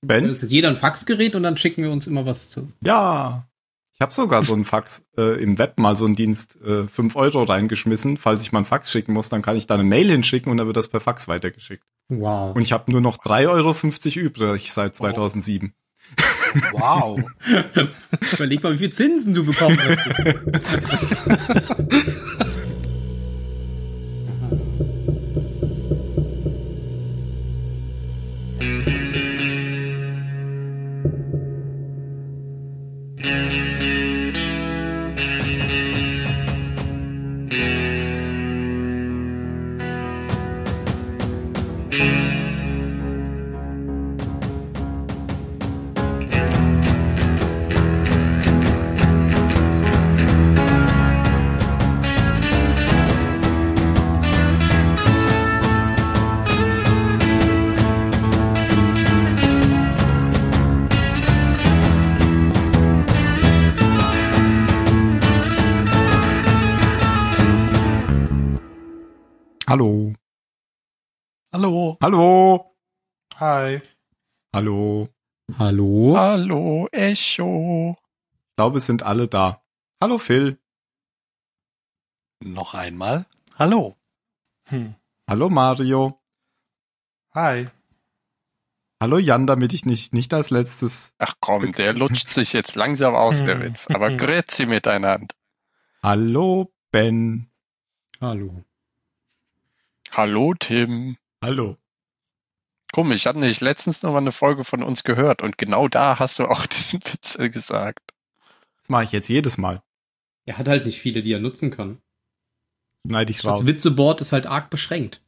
Ben? Jetzt ist jeder ein Faxgerät und dann schicken wir uns immer was zu. Ja. Ich habe sogar so einen Fax äh, im Web mal so einen Dienst äh, 5 Euro reingeschmissen. Falls ich mal einen Fax schicken muss, dann kann ich da eine Mail hinschicken und dann wird das per Fax weitergeschickt. Wow. Und ich habe nur noch 3,50 Euro übrig seit 2007. Wow. Überleg mal, wie viel Zinsen du bekommen hast. Hallo. Hi. Hallo. Hallo? Hallo, Echo. Ich glaube, es sind alle da. Hallo Phil. Noch einmal. Hallo. Hm. Hallo Mario. Hi. Hallo Jan, damit ich nicht, nicht als letztes. Ach komm, der lutscht sich jetzt langsam aus, der Hm. Witz. Aber grüezi miteinander. Hallo Ben. Hallo. Hallo, Tim. Hallo. Komisch, ich hatte nicht letztens noch mal eine Folge von uns gehört und genau da hast du auch diesen Witz gesagt. Das mache ich jetzt jedes Mal. Er hat halt nicht viele, die er nutzen kann. Schneide ich raus. Das Witzeboard ist halt arg beschränkt.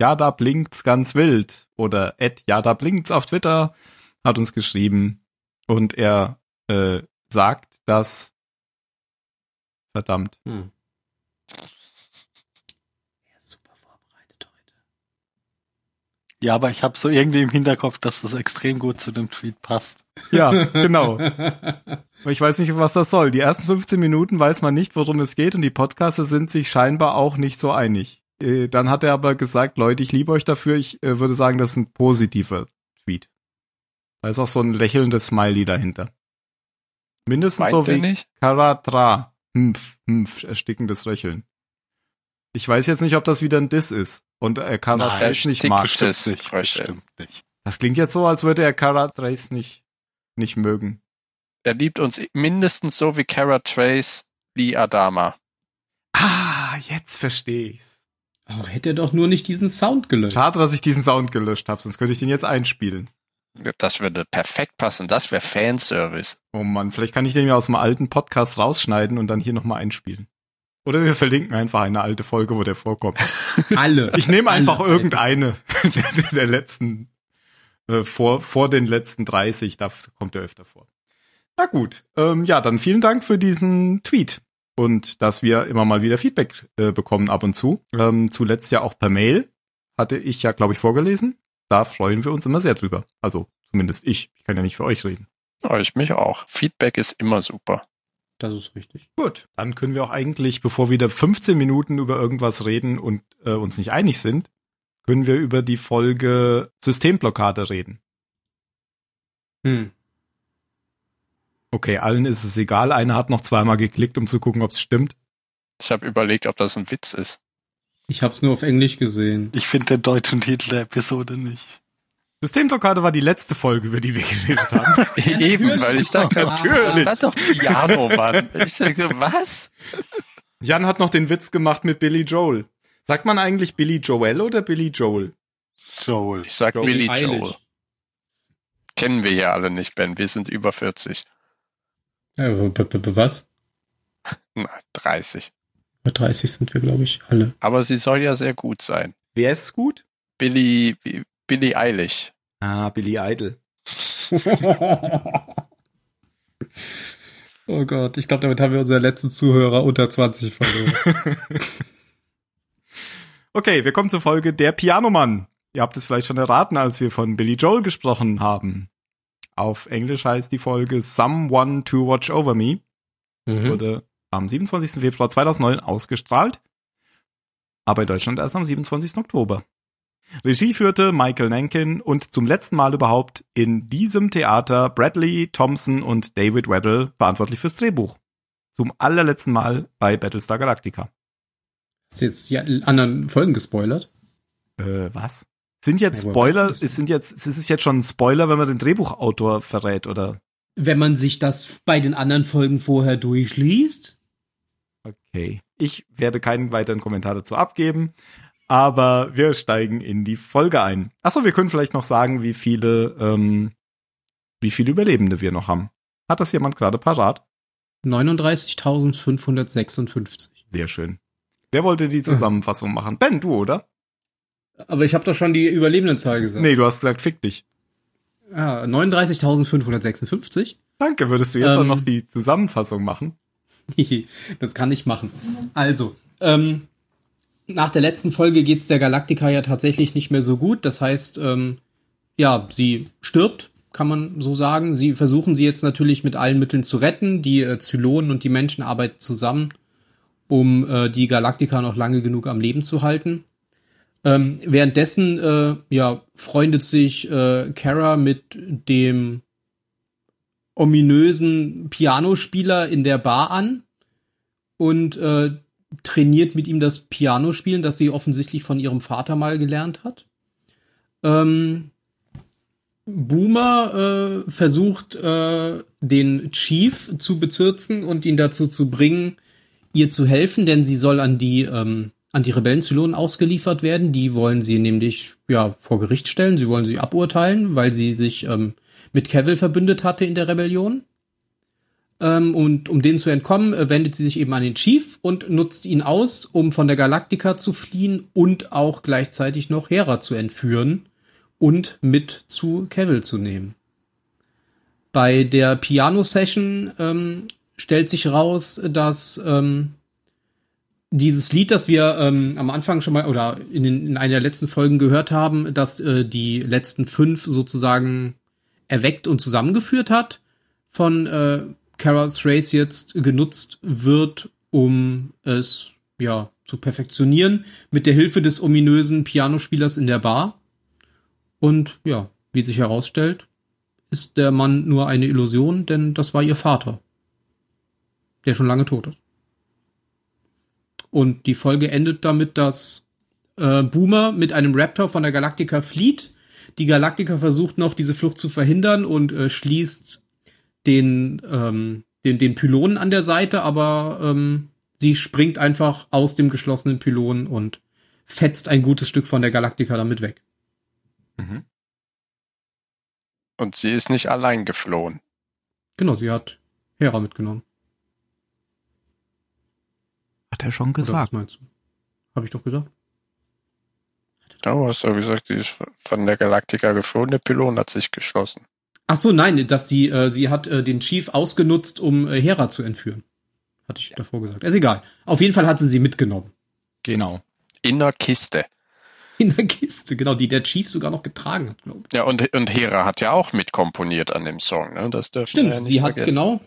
Ja, da blinkt's ganz wild. Oder Ed, ja, da blinkt's auf Twitter, hat uns geschrieben. Und er äh, sagt, dass verdammt. Hm. Er ist super vorbereitet heute. Ja, aber ich habe so irgendwie im Hinterkopf, dass das extrem gut zu dem Tweet passt. Ja, genau. Aber ich weiß nicht, was das soll. Die ersten 15 Minuten weiß man nicht, worum es geht und die Podcaster sind sich scheinbar auch nicht so einig. Äh, Dann hat er aber gesagt, Leute, ich liebe euch dafür. Ich äh, würde sagen, das ist ein positiver Tweet. Da ist auch so ein lächelndes Smiley dahinter. Mindestens Meint so wie nicht? Karatra. Hmpf, hmpf, erstickendes Röcheln. Ich weiß jetzt nicht, ob das wieder ein Diss ist. Und äh, Karatrace nicht mag. erstickendes Nicht, bestimmt nicht. Das klingt jetzt so, als würde er Karatrace nicht, nicht mögen. Er liebt uns mindestens so wie Kara Trace Lee Adama. Ah, jetzt verstehe ich's. Oh, hätte er doch nur nicht diesen Sound gelöscht. Schade, dass ich diesen Sound gelöscht habe, sonst könnte ich den jetzt einspielen. Das würde perfekt passen. Das wäre Fanservice. Oh Mann, vielleicht kann ich den ja aus dem alten Podcast rausschneiden und dann hier nochmal einspielen. Oder wir verlinken einfach eine alte Folge, wo der vorkommt. Alle. Ich nehme einfach Alle. irgendeine der, der letzten, äh, vor, vor den letzten 30, da kommt er öfter vor. Na gut, ähm, ja, dann vielen Dank für diesen Tweet und dass wir immer mal wieder Feedback äh, bekommen ab und zu. Ähm, zuletzt ja auch per Mail, hatte ich ja, glaube ich, vorgelesen. Da freuen wir uns immer sehr drüber. Also zumindest ich. Ich kann ja nicht für euch reden. Oh, ich mich auch. Feedback ist immer super. Das ist richtig. Gut, dann können wir auch eigentlich, bevor wir wieder 15 Minuten über irgendwas reden und äh, uns nicht einig sind, können wir über die Folge Systemblockade reden. Hm. Okay, allen ist es egal. Einer hat noch zweimal geklickt, um zu gucken, ob es stimmt. Ich habe überlegt, ob das ein Witz ist. Ich hab's nur auf Englisch gesehen. Ich finde den deutschen Titel der Episode nicht. Systemblockade war die letzte Folge, über die wir geredet haben. Eben, weil ich da gerade Natürlich. Da stand doch Piano, Mann. Ich dachte, was? Jan hat noch den Witz gemacht mit Billy Joel. Sagt man eigentlich Billy Joel oder Billy Joel? Joel. Ich sag Joel Billy. Joel. Kennen wir ja alle nicht, Ben. Wir sind über 40. Äh, b- b- b- was? Na, 30. Bei 30 sind wir, glaube ich, alle. Aber sie soll ja sehr gut sein. Wer ist gut? Billy, Billy Eilish. Ah, Billy Idol. oh Gott, ich glaube, damit haben wir unseren letzten Zuhörer unter 20 verloren. Okay, wir kommen zur Folge Der Pianomann. Ihr habt es vielleicht schon erraten, als wir von Billy Joel gesprochen haben. Auf Englisch heißt die Folge Someone to Watch Over Me. Mhm. Wurde am 27. Februar 2009 ausgestrahlt. Aber in Deutschland erst am 27. Oktober. Regie führte Michael Nankin und zum letzten Mal überhaupt in diesem Theater Bradley Thompson und David Weddle verantwortlich fürs Drehbuch. Zum allerletzten Mal bei Battlestar Galactica. Hast du jetzt die anderen Folgen gespoilert? Äh, was? Sind jetzt Ja, Spoiler, ist, sind jetzt, ist es jetzt schon ein Spoiler, wenn man den Drehbuchautor verrät, oder? Wenn man sich das bei den anderen Folgen vorher durchliest? Okay. Ich werde keinen weiteren Kommentar dazu abgeben, aber wir steigen in die Folge ein. Achso, wir können vielleicht noch sagen, wie viele, ähm, wie viele Überlebende wir noch haben. Hat das jemand gerade parat? 39.556. Sehr schön. Wer wollte die Zusammenfassung machen? Ben, du, oder? Aber ich habe doch schon die Überlebendenzahl gesagt. Nee, du hast gesagt, fick dich. Ja, 39.556. Danke, würdest du jetzt auch Ähm. noch die Zusammenfassung machen? das kann ich machen. Also, ähm, nach der letzten Folge geht's der Galactica ja tatsächlich nicht mehr so gut. Das heißt, ähm, ja, sie stirbt, kann man so sagen. Sie versuchen sie jetzt natürlich mit allen Mitteln zu retten. Die äh, Zylonen und die Menschen arbeiten zusammen, um äh, die Galactica noch lange genug am Leben zu halten. Ähm, währenddessen äh, ja, freundet sich äh, Kara mit dem ominösen Pianospieler in der Bar an und äh, trainiert mit ihm das Pianospielen, das sie offensichtlich von ihrem Vater mal gelernt hat. Ähm, Boomer äh, versucht, äh, den Chief zu bezirzen und ihn dazu zu bringen, ihr zu helfen, denn sie soll an die ähm, an die Rebellenzylonen ausgeliefert werden. Die wollen sie nämlich ja vor Gericht stellen. Sie wollen sie aburteilen, weil sie sich ähm, mit Cavill verbündet hatte in der Rebellion. Ähm, und um dem zu entkommen, äh, wendet sie sich eben an den Chief und nutzt ihn aus, um von der Galaktika zu fliehen und auch gleichzeitig noch Hera zu entführen und mit zu Cavill zu nehmen. Bei der Piano-Session ähm, stellt sich raus, dass ähm, dieses Lied, das wir ähm, am Anfang schon mal oder in, den, in einer der letzten Folgen gehört haben, dass äh, die letzten fünf sozusagen erweckt und zusammengeführt hat, von äh, Carol Thrace jetzt genutzt wird, um es ja zu perfektionieren, mit der Hilfe des ominösen Pianospielers in der Bar. Und ja, wie sich herausstellt, ist der Mann nur eine Illusion, denn das war ihr Vater, der schon lange tot ist. Und die Folge endet damit, dass äh, Boomer mit einem Raptor von der Galaktika flieht. Die Galaktika versucht noch, diese Flucht zu verhindern und äh, schließt den, ähm, den, den Pylonen an der Seite, aber ähm, sie springt einfach aus dem geschlossenen Pylon und fetzt ein gutes Stück von der Galaktika damit weg. Mhm. Und sie ist nicht allein geflohen. Genau, sie hat Hera mitgenommen. Hat er schon Oder was gesagt. meinst du? Habe ich doch gesagt. Du hast ja gesagt, die ist von der Galaktika geflohen, der Pylon hat sich geschlossen. Ach so, nein, dass sie, äh, sie hat äh, den Chief ausgenutzt, um äh, Hera zu entführen. Hatte ich davor gesagt. Ist egal. Auf jeden Fall hat sie sie mitgenommen. Genau. In der Kiste. In der Kiste, genau, die der Chief sogar noch getragen hat, glaube ich. Ja, und, und Hera hat ja auch mitkomponiert an dem Song, ne? Das dürfen Stimmt, wir ja nicht sie hat vergessen. genau,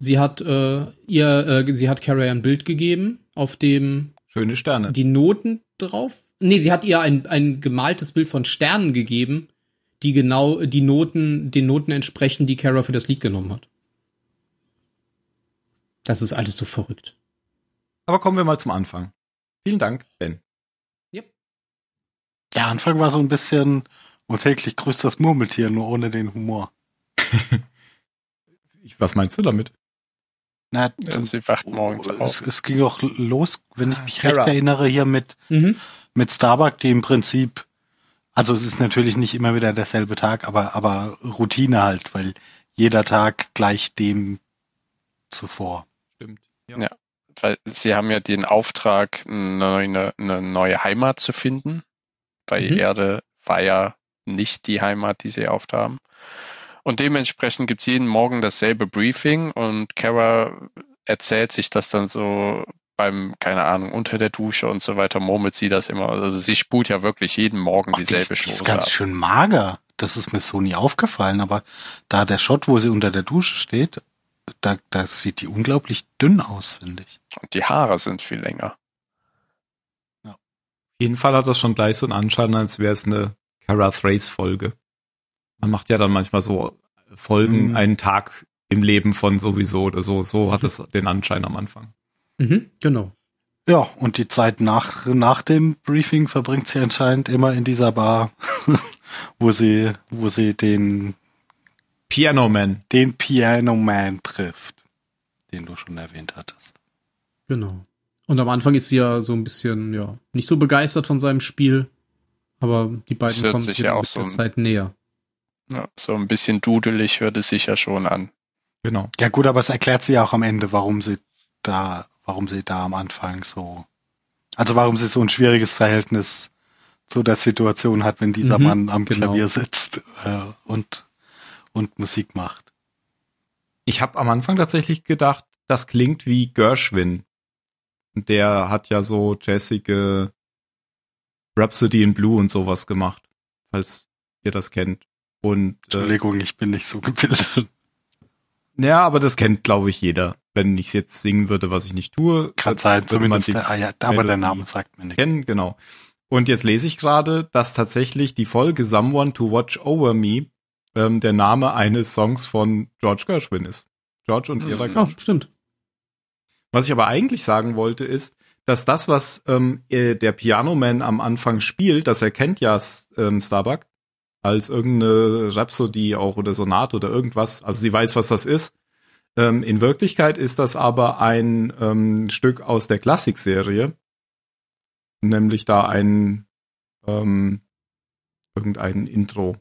sie hat äh, ihr, äh, sie hat Carrie ein Bild gegeben, auf dem Schöne Sterne. die Noten drauf. Nee, sie hat ihr ein, ein gemaltes Bild von Sternen gegeben, die genau die Noten, den Noten entsprechen, die Kara für das Lied genommen hat. Das ist alles so verrückt. Aber kommen wir mal zum Anfang. Vielen Dank, Ben. Der Anfang war so ein bisschen und täglich grüßt das Murmeltier, nur ohne den Humor. Ich, was meinst du damit? Na, Ja, sie wacht morgens es, auf. es ging auch los, wenn ich Ah, mich Kara. recht erinnere, hier mit, Mhm. mit Starbuck, die im Prinzip, also es ist natürlich nicht immer wieder derselbe Tag, aber, aber Routine halt, weil jeder Tag gleich dem zuvor. Stimmt. Ja. Weil sie haben ja den Auftrag, eine neue, eine neue Heimat zu finden. Weil Mhm. Erde war ja nicht die Heimat, die sie oft haben. Und dementsprechend gibt's jeden Morgen dasselbe Briefing und Kara erzählt sich das dann so beim, keine Ahnung, unter der Dusche und so weiter, murmelt sie das immer. Also sie spult ja wirklich jeden Morgen die, dieselbe ist- die ist Chose ganz ab. schön mager. Das ist mir so nie aufgefallen, aber da der Shot, wo sie unter der Dusche steht, da, da sieht die unglaublich dünn aus, finde ich. Und die Haare sind viel länger. Auf jeden Fall hat das schon gleich so einen Anschein, als wäre es eine Kara Thrace Folge. Man macht ja dann manchmal so Folgen Mhm. einen Tag im Leben von sowieso oder so. So hat es den Anschein am Anfang. Mhm, genau. Ja, und die Zeit nach, nach dem Briefing verbringt sie anscheinend immer in dieser Bar, wo sie, wo sie den, Piano Man. den Piano Man trifft, den du schon erwähnt hattest. Genau. Und am Anfang ist sie ja so ein bisschen, ja, nicht so begeistert von seinem Spiel. Aber die beiden kommen sich ja ja auch mit so der ein- Zeit näher. Ja, so ein bisschen dudelig hört es sich ja schon an. Genau. Ja gut, aber es erklärt sie ja auch am Ende, warum sie da, warum sie da am Anfang so, also warum sie so ein schwieriges Verhältnis zu der Situation hat, wenn dieser Mhm, Mann am genau. Klavier sitzt äh, und und Musik macht. Ich habe am Anfang tatsächlich gedacht, das klingt wie Gershwin. Der hat ja so jazzige Rhapsody in Blue und sowas gemacht, falls ihr das kennt. Und äh, Entschuldigung, ich bin nicht so gebildet. Ja, aber das kennt, glaube ich, jeder. Wenn ich jetzt singen würde, was ich nicht tue, Kann wird- sein, zumindest der, ah, ja, aber der Name sagt mir nichts. kennen, genau. Und jetzt lese ich gerade, dass tatsächlich die Folge Someone to Watch Over Me ähm, der Name eines Songs von George Gershwin ist. George und Mhm. ihrer Oh, Gershwin. stimmt. Was ich aber eigentlich sagen wollte, ist, dass das, was ähm, äh, der Piano Man am Anfang spielt, das erkennt ja ähm, Starbuck als irgendeine Rhapsody auch oder Sonate oder irgendwas. Also sie weiß, was das ist. Ähm, in Wirklichkeit ist das aber ein ähm, Stück aus der Klassikserie, nämlich da ein ähm, irgendein Intro.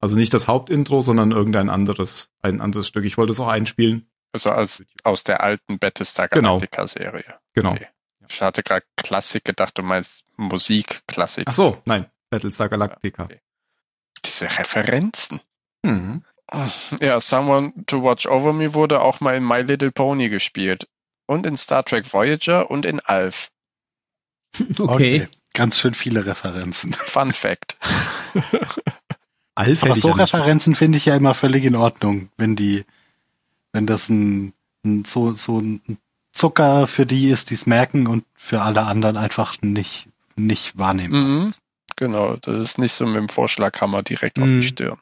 Also nicht das Hauptintro, sondern irgendein anderes, ein anderes Stück. Ich wollte es auch einspielen. Also als, aus der alten Battlestar Genau. Galactica-Serie. Genau. Okay. Ich hatte gerade Klassik gedacht, du meinst Musikklassik. Ach so, nein, Battlestar Galactica. Okay. Diese Referenzen. Mhm. Ja, Someone to Watch Over Me wurde auch mal in My Little Pony gespielt. Und in Star Trek Voyager und in Alf. Okay. Ganz schön viele Referenzen. Fun Fact. Alf Aber so Referenzen finde ich ja immer völlig in Ordnung, wenn die, wenn das ein, ein so, so ein Zucker für die ist, die es merken und für alle anderen einfach nicht, nicht wahrnehmen. Mhm. Genau, das ist nicht so mit dem Vorschlaghammer direkt auf Mhm. die Stirn.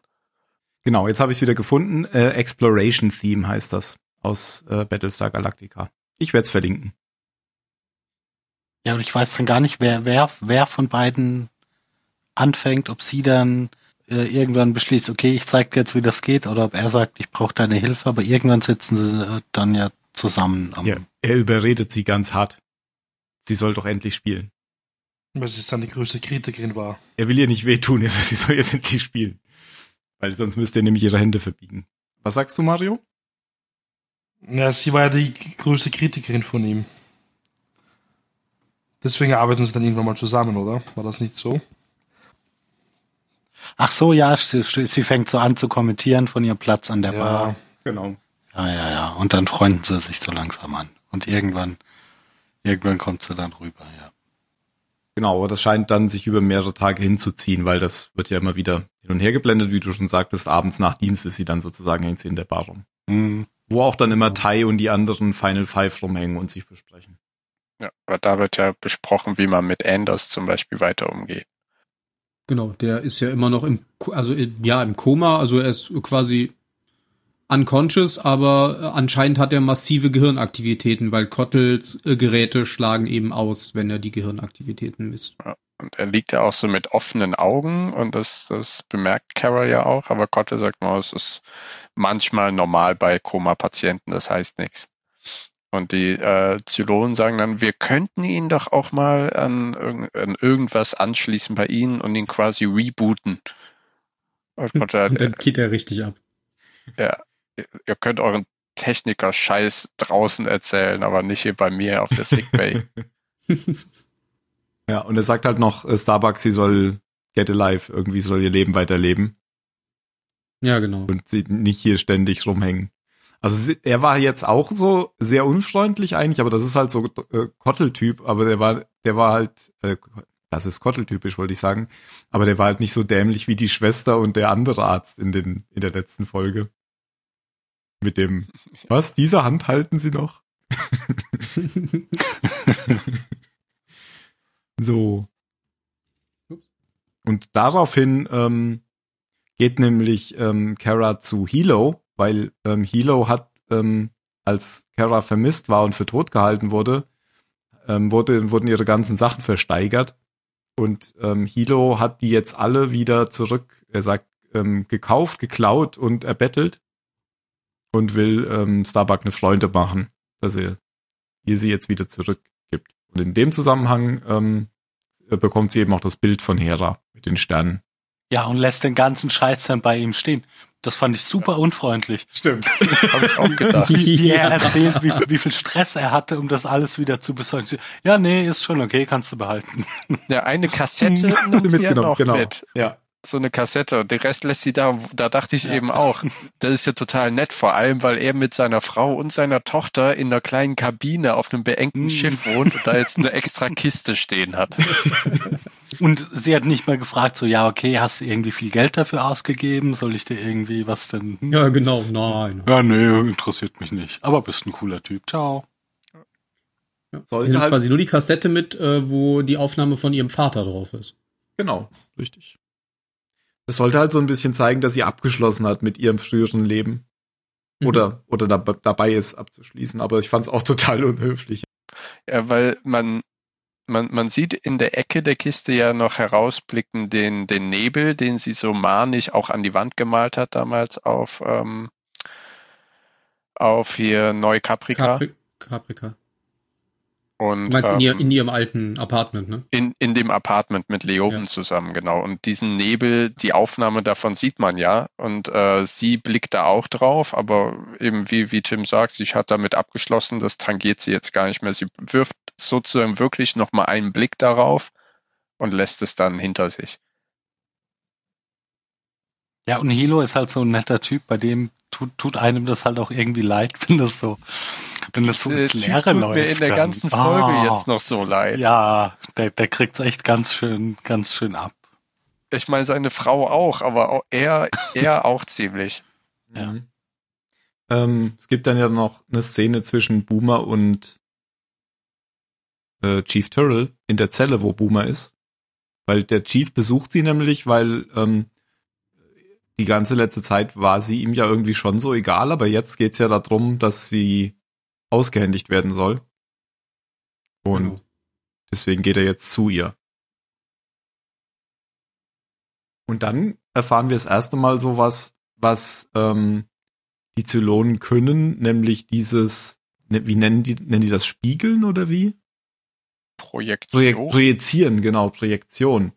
Genau, jetzt habe ich es wieder gefunden. Äh, Exploration Theme heißt das aus äh, Battlestar Galactica. Ich werde es verlinken. Ja, und ich weiß dann gar nicht, wer, wer, wer von beiden anfängt, ob sie dann äh, irgendwann beschließt, okay, ich zeig dir jetzt, wie das geht, oder ob er sagt, ich brauche deine Hilfe, aber irgendwann sitzen sie äh, dann ja zusammen am Ja, er überredet sie ganz hart. Sie soll doch endlich spielen. Weil sie dann die größte Kritikerin war. Er will ihr nicht wehtun, also sie soll jetzt endlich spielen. Weil sonst müsste er nämlich ihre Hände verbiegen. Was sagst du, Mario? Ja, sie war ja die größte Kritikerin von ihm. Deswegen arbeiten sie dann irgendwann mal zusammen, oder? War das nicht so? Ach so, ja, sie, sie fängt so an zu kommentieren von ihrem Platz an der Bar. Genau. Ja, ja, ja. Und dann freunden sie sich so langsam an. Und irgendwann, irgendwann kommt sie dann rüber, ja. Genau, aber das scheint dann sich über mehrere Tage hinzuziehen, weil das wird ja immer wieder hin und her geblendet, wie du schon sagtest. Abends nach Dienst ist sie dann sozusagen, hängt sie in der Bar rum. Hm. Wo auch dann immer Tai und die anderen Final Five rumhängen und sich besprechen. Ja, aber da wird ja besprochen, wie man mit Anders zum Beispiel weiter umgeht. Genau, der ist ja immer noch im, also äh, ja, im Koma, also er ist quasi unconscious, aber äh, anscheinend hat er massive Gehirnaktivitäten, weil Kottels äh, Geräte schlagen eben aus, wenn er die Gehirnaktivitäten misst. Und er liegt ja auch so mit offenen Augen und das, das bemerkt Kara ja auch, aber Kotte sagt nur, es ist manchmal normal bei Koma-Patienten, das heißt nichts. Und die äh, Zylonen sagen dann, wir könnten ihn doch auch mal an, irgend- an irgendwas anschließen bei ihnen und ihn quasi rebooten. Und Kotte, Und dann geht er richtig ab. ja, ihr- könnt euren Techniker-Scheiß draußen erzählen, aber nicht hier bei mir auf der Sickbay. Ja, und er sagt halt noch, äh, Starbucks, sie soll get alive, irgendwie soll ihr Leben weiterleben Ja, genau. und sie nicht hier ständig rumhängen. Also sie- er war jetzt auch so sehr unfreundlich eigentlich, aber das ist halt so äh, Kotteltyp, aber der war, der war halt, äh, das ist Kotteltypisch, wollte ich sagen, aber der war halt nicht so dämlich wie die Schwester und der andere Arzt in den, in der letzten Folge. Mit dem, was, diese Hand halten sie noch? so. Und daraufhin ähm, geht nämlich ähm, Kara zu Hilo, weil ähm, Hilo hat, ähm, als Kara vermisst war und für tot gehalten wurde, ähm, wurde, wurden ihre ganzen Sachen versteigert. Und ähm, Hilo hat die jetzt alle wieder zurück, er sagt, ähm, gekauft, geklaut und erbettelt und will ähm, Starbuck eine Freunde machen, dass er ihr sie jetzt wieder zurückgibt. Und in dem Zusammenhang ähm, bekommt sie eben auch das Bild von Hera mit den Sternen. Ja, und lässt den ganzen Scheiß dann bei ihm stehen. Das fand ich super unfreundlich. Stimmt. Habe ich auch gedacht. Wie, wie er erzählt, wie, wie viel Stress er hatte, um das alles wieder zu besorgen. Ja, nee, ist schon okay, kannst du behalten. Ja, eine Kassette nimmt Mitgenommen, noch genau. mit. Ja. So eine Kassette. Und den Rest lässt sie da. Da dachte ich eben auch, das ist ja total nett. Vor allem, weil er mit seiner Frau und seiner Tochter in einer kleinen Kabine auf einem beengten Mm. Schiff wohnt und da jetzt eine extra Kiste stehen hat. Und sie hat nicht mal gefragt, so, ja, okay, hast du irgendwie viel Geld dafür ausgegeben? Soll ich dir irgendwie was denn? Hm? Ja, genau, nein. Ja, nee, interessiert mich nicht. Aber bist ein cooler Typ. Ciao. Ja. Sie nimmt halt- quasi nur die Kassette mit, äh, wo die Aufnahme von ihrem Vater drauf ist. Genau, richtig. Das sollte halt so ein bisschen zeigen, dass sie abgeschlossen hat mit ihrem früheren Leben. Mhm. Oder, oder da, dabei ist abzuschließen. Aber ich fand es auch total unhöflich. Ja, weil man, man, man sieht in der Ecke der Kiste ja noch herausblicken den, den Nebel, den sie so manisch auch an die Wand gemalt hat damals auf, ähm, auf hier Neukaprika. Capri Caprica. Und Du meinst in, ihr, ähm, in ihrem alten Apartment, ne? in, in dem Apartment mit Leoben Ja. zusammen, genau. Und diesen Nebel, die Aufnahme davon sieht man ja. Und äh, sie blickt da auch drauf, aber eben wie, wie Tim sagt, sie hat damit abgeschlossen, das tangiert sie jetzt gar nicht mehr. Sie wirft sozusagen wirklich nochmal einen Blick darauf und lässt es dann hinter sich. Ja, und Hilo ist halt so ein netter Typ, bei dem tut, tut einem das halt auch irgendwie leid, wenn das so, wenn das so Der ins Typ Leere tut läuft. mir in der dann. ganzen Folge Ah, jetzt noch so leid. Ja, der, der kriegt's echt ganz schön, ganz schön ab. Ich meine, seine Frau auch, aber auch er, er auch ziemlich. Ja. Mhm. Ähm, es gibt dann ja noch eine Szene zwischen Boomer und äh, Chief Turrell in der Zelle, wo Boomer ist. Weil der Chief besucht sie nämlich, weil ähm, die ganze letzte Zeit war sie ihm ja irgendwie schon so egal, aber jetzt geht's ja darum, dass sie ausgehändigt werden soll. Und Genau. deswegen geht er jetzt zu ihr. Und dann erfahren wir das erste Mal sowas, was ähm, die Zylonen können, nämlich dieses, ne, wie nennen die, nennen die das Spiegeln oder wie? Projektion. Projek projizieren, genau, Projektion.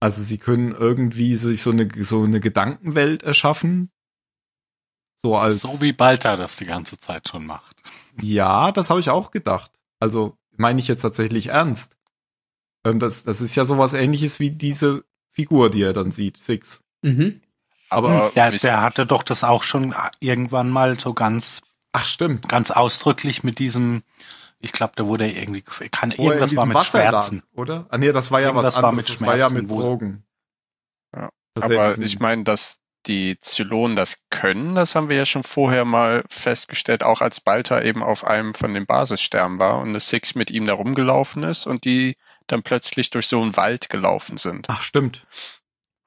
Also sie können irgendwie so, so eine so eine Gedankenwelt erschaffen. So als So wie Balta das die ganze Zeit schon macht. ja, das habe ich auch gedacht. Also meine ich jetzt tatsächlich ernst. Ähm, das das ist ja sowas ähnliches wie diese Figur, die er dann sieht, Six. Mhm. aber Der, wie- der hatte doch das auch schon irgendwann mal so ganz, Ach stimmt. ganz ausdrücklich mit diesem, ich glaube, da wurde er irgendwie, kann, Wo er irgendwas war mit Wasser Schwärzen. lag, oder? Ah nee, das war ja Irgendwas was anderes. mit das war ja Schmerzen, mit Drogen. Ja, Das ist ja Aber ich meine, dass die Zylonen das können, das haben wir ja schon vorher mal festgestellt, auch als Balta eben auf einem von den Basissternen war und eine Six mit ihm da rumgelaufen ist und die dann plötzlich durch so einen Wald gelaufen sind. Ach stimmt.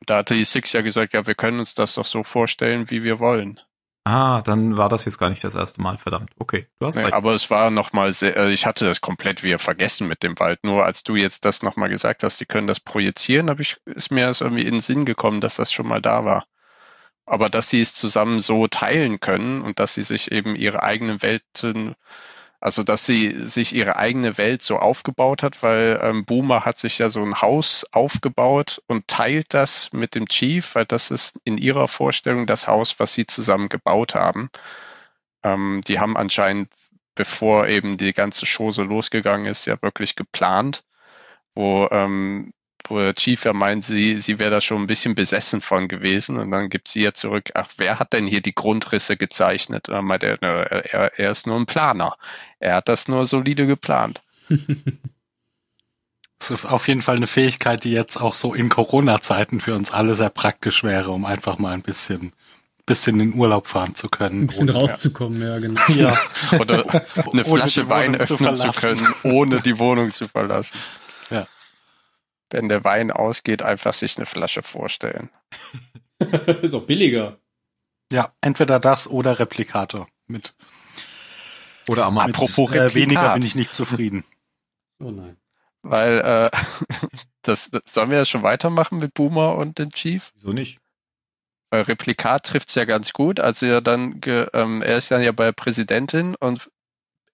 Da hatte die Six ja gesagt, ja, wir können uns das doch so vorstellen, wie wir wollen. Ah, dann war das jetzt gar nicht das erste Mal, verdammt. Okay, du hast Nee, recht. aber es war nochmal sehr, äh, ich hatte das komplett wieder vergessen mit dem Wald. Nur als du jetzt das nochmal gesagt hast, die können das projizieren, habe ich, ist mir das irgendwie in den Sinn gekommen, dass das schon mal da war. Aber dass sie es zusammen so teilen können und dass sie sich eben ihre eigenen Welten, also dass sie sich ihre eigene Welt so aufgebaut hat, weil ähm, Boomer hat sich ja so ein Haus aufgebaut und teilt das mit dem Chief, weil das ist in ihrer Vorstellung das Haus, was sie zusammen gebaut haben. Ähm, die haben anscheinend, bevor eben die ganze Chose losgegangen ist, ja wirklich geplant, wo, ähm, wo der Chief ja meint, sie, sie wäre da schon ein bisschen besessen von gewesen und dann gibt sie ja zurück, ach, wer hat denn hier die Grundrisse gezeichnet? Und dann meint er, ne, er, er ist nur ein Planer. Er hat das nur solide geplant. Das ist auf jeden Fall eine Fähigkeit, die jetzt auch so in Corona-Zeiten für uns alle sehr praktisch wäre, um einfach mal ein bisschen, bisschen in Urlaub fahren zu können. Ein bisschen ohne- rauszukommen, ja, genau. Ja. Oder eine Flasche Wein zu öffnen zu, verlassen. können, ohne die Wohnung zu verlassen. Ja. Wenn der Wein ausgeht, einfach sich eine Flasche vorstellen. ist auch billiger. Ja, entweder das oder Replikator. Mit, Oder am Apropos mit äh, weniger bin ich nicht zufrieden. Oh nein. Weil, äh, das, das sollen wir ja schon weitermachen mit Boomer und dem Chief? Wieso nicht? Weil Replikat trifft's ja ganz gut. Also er dann, ge, ähm, er ist dann ja bei der Präsidentin und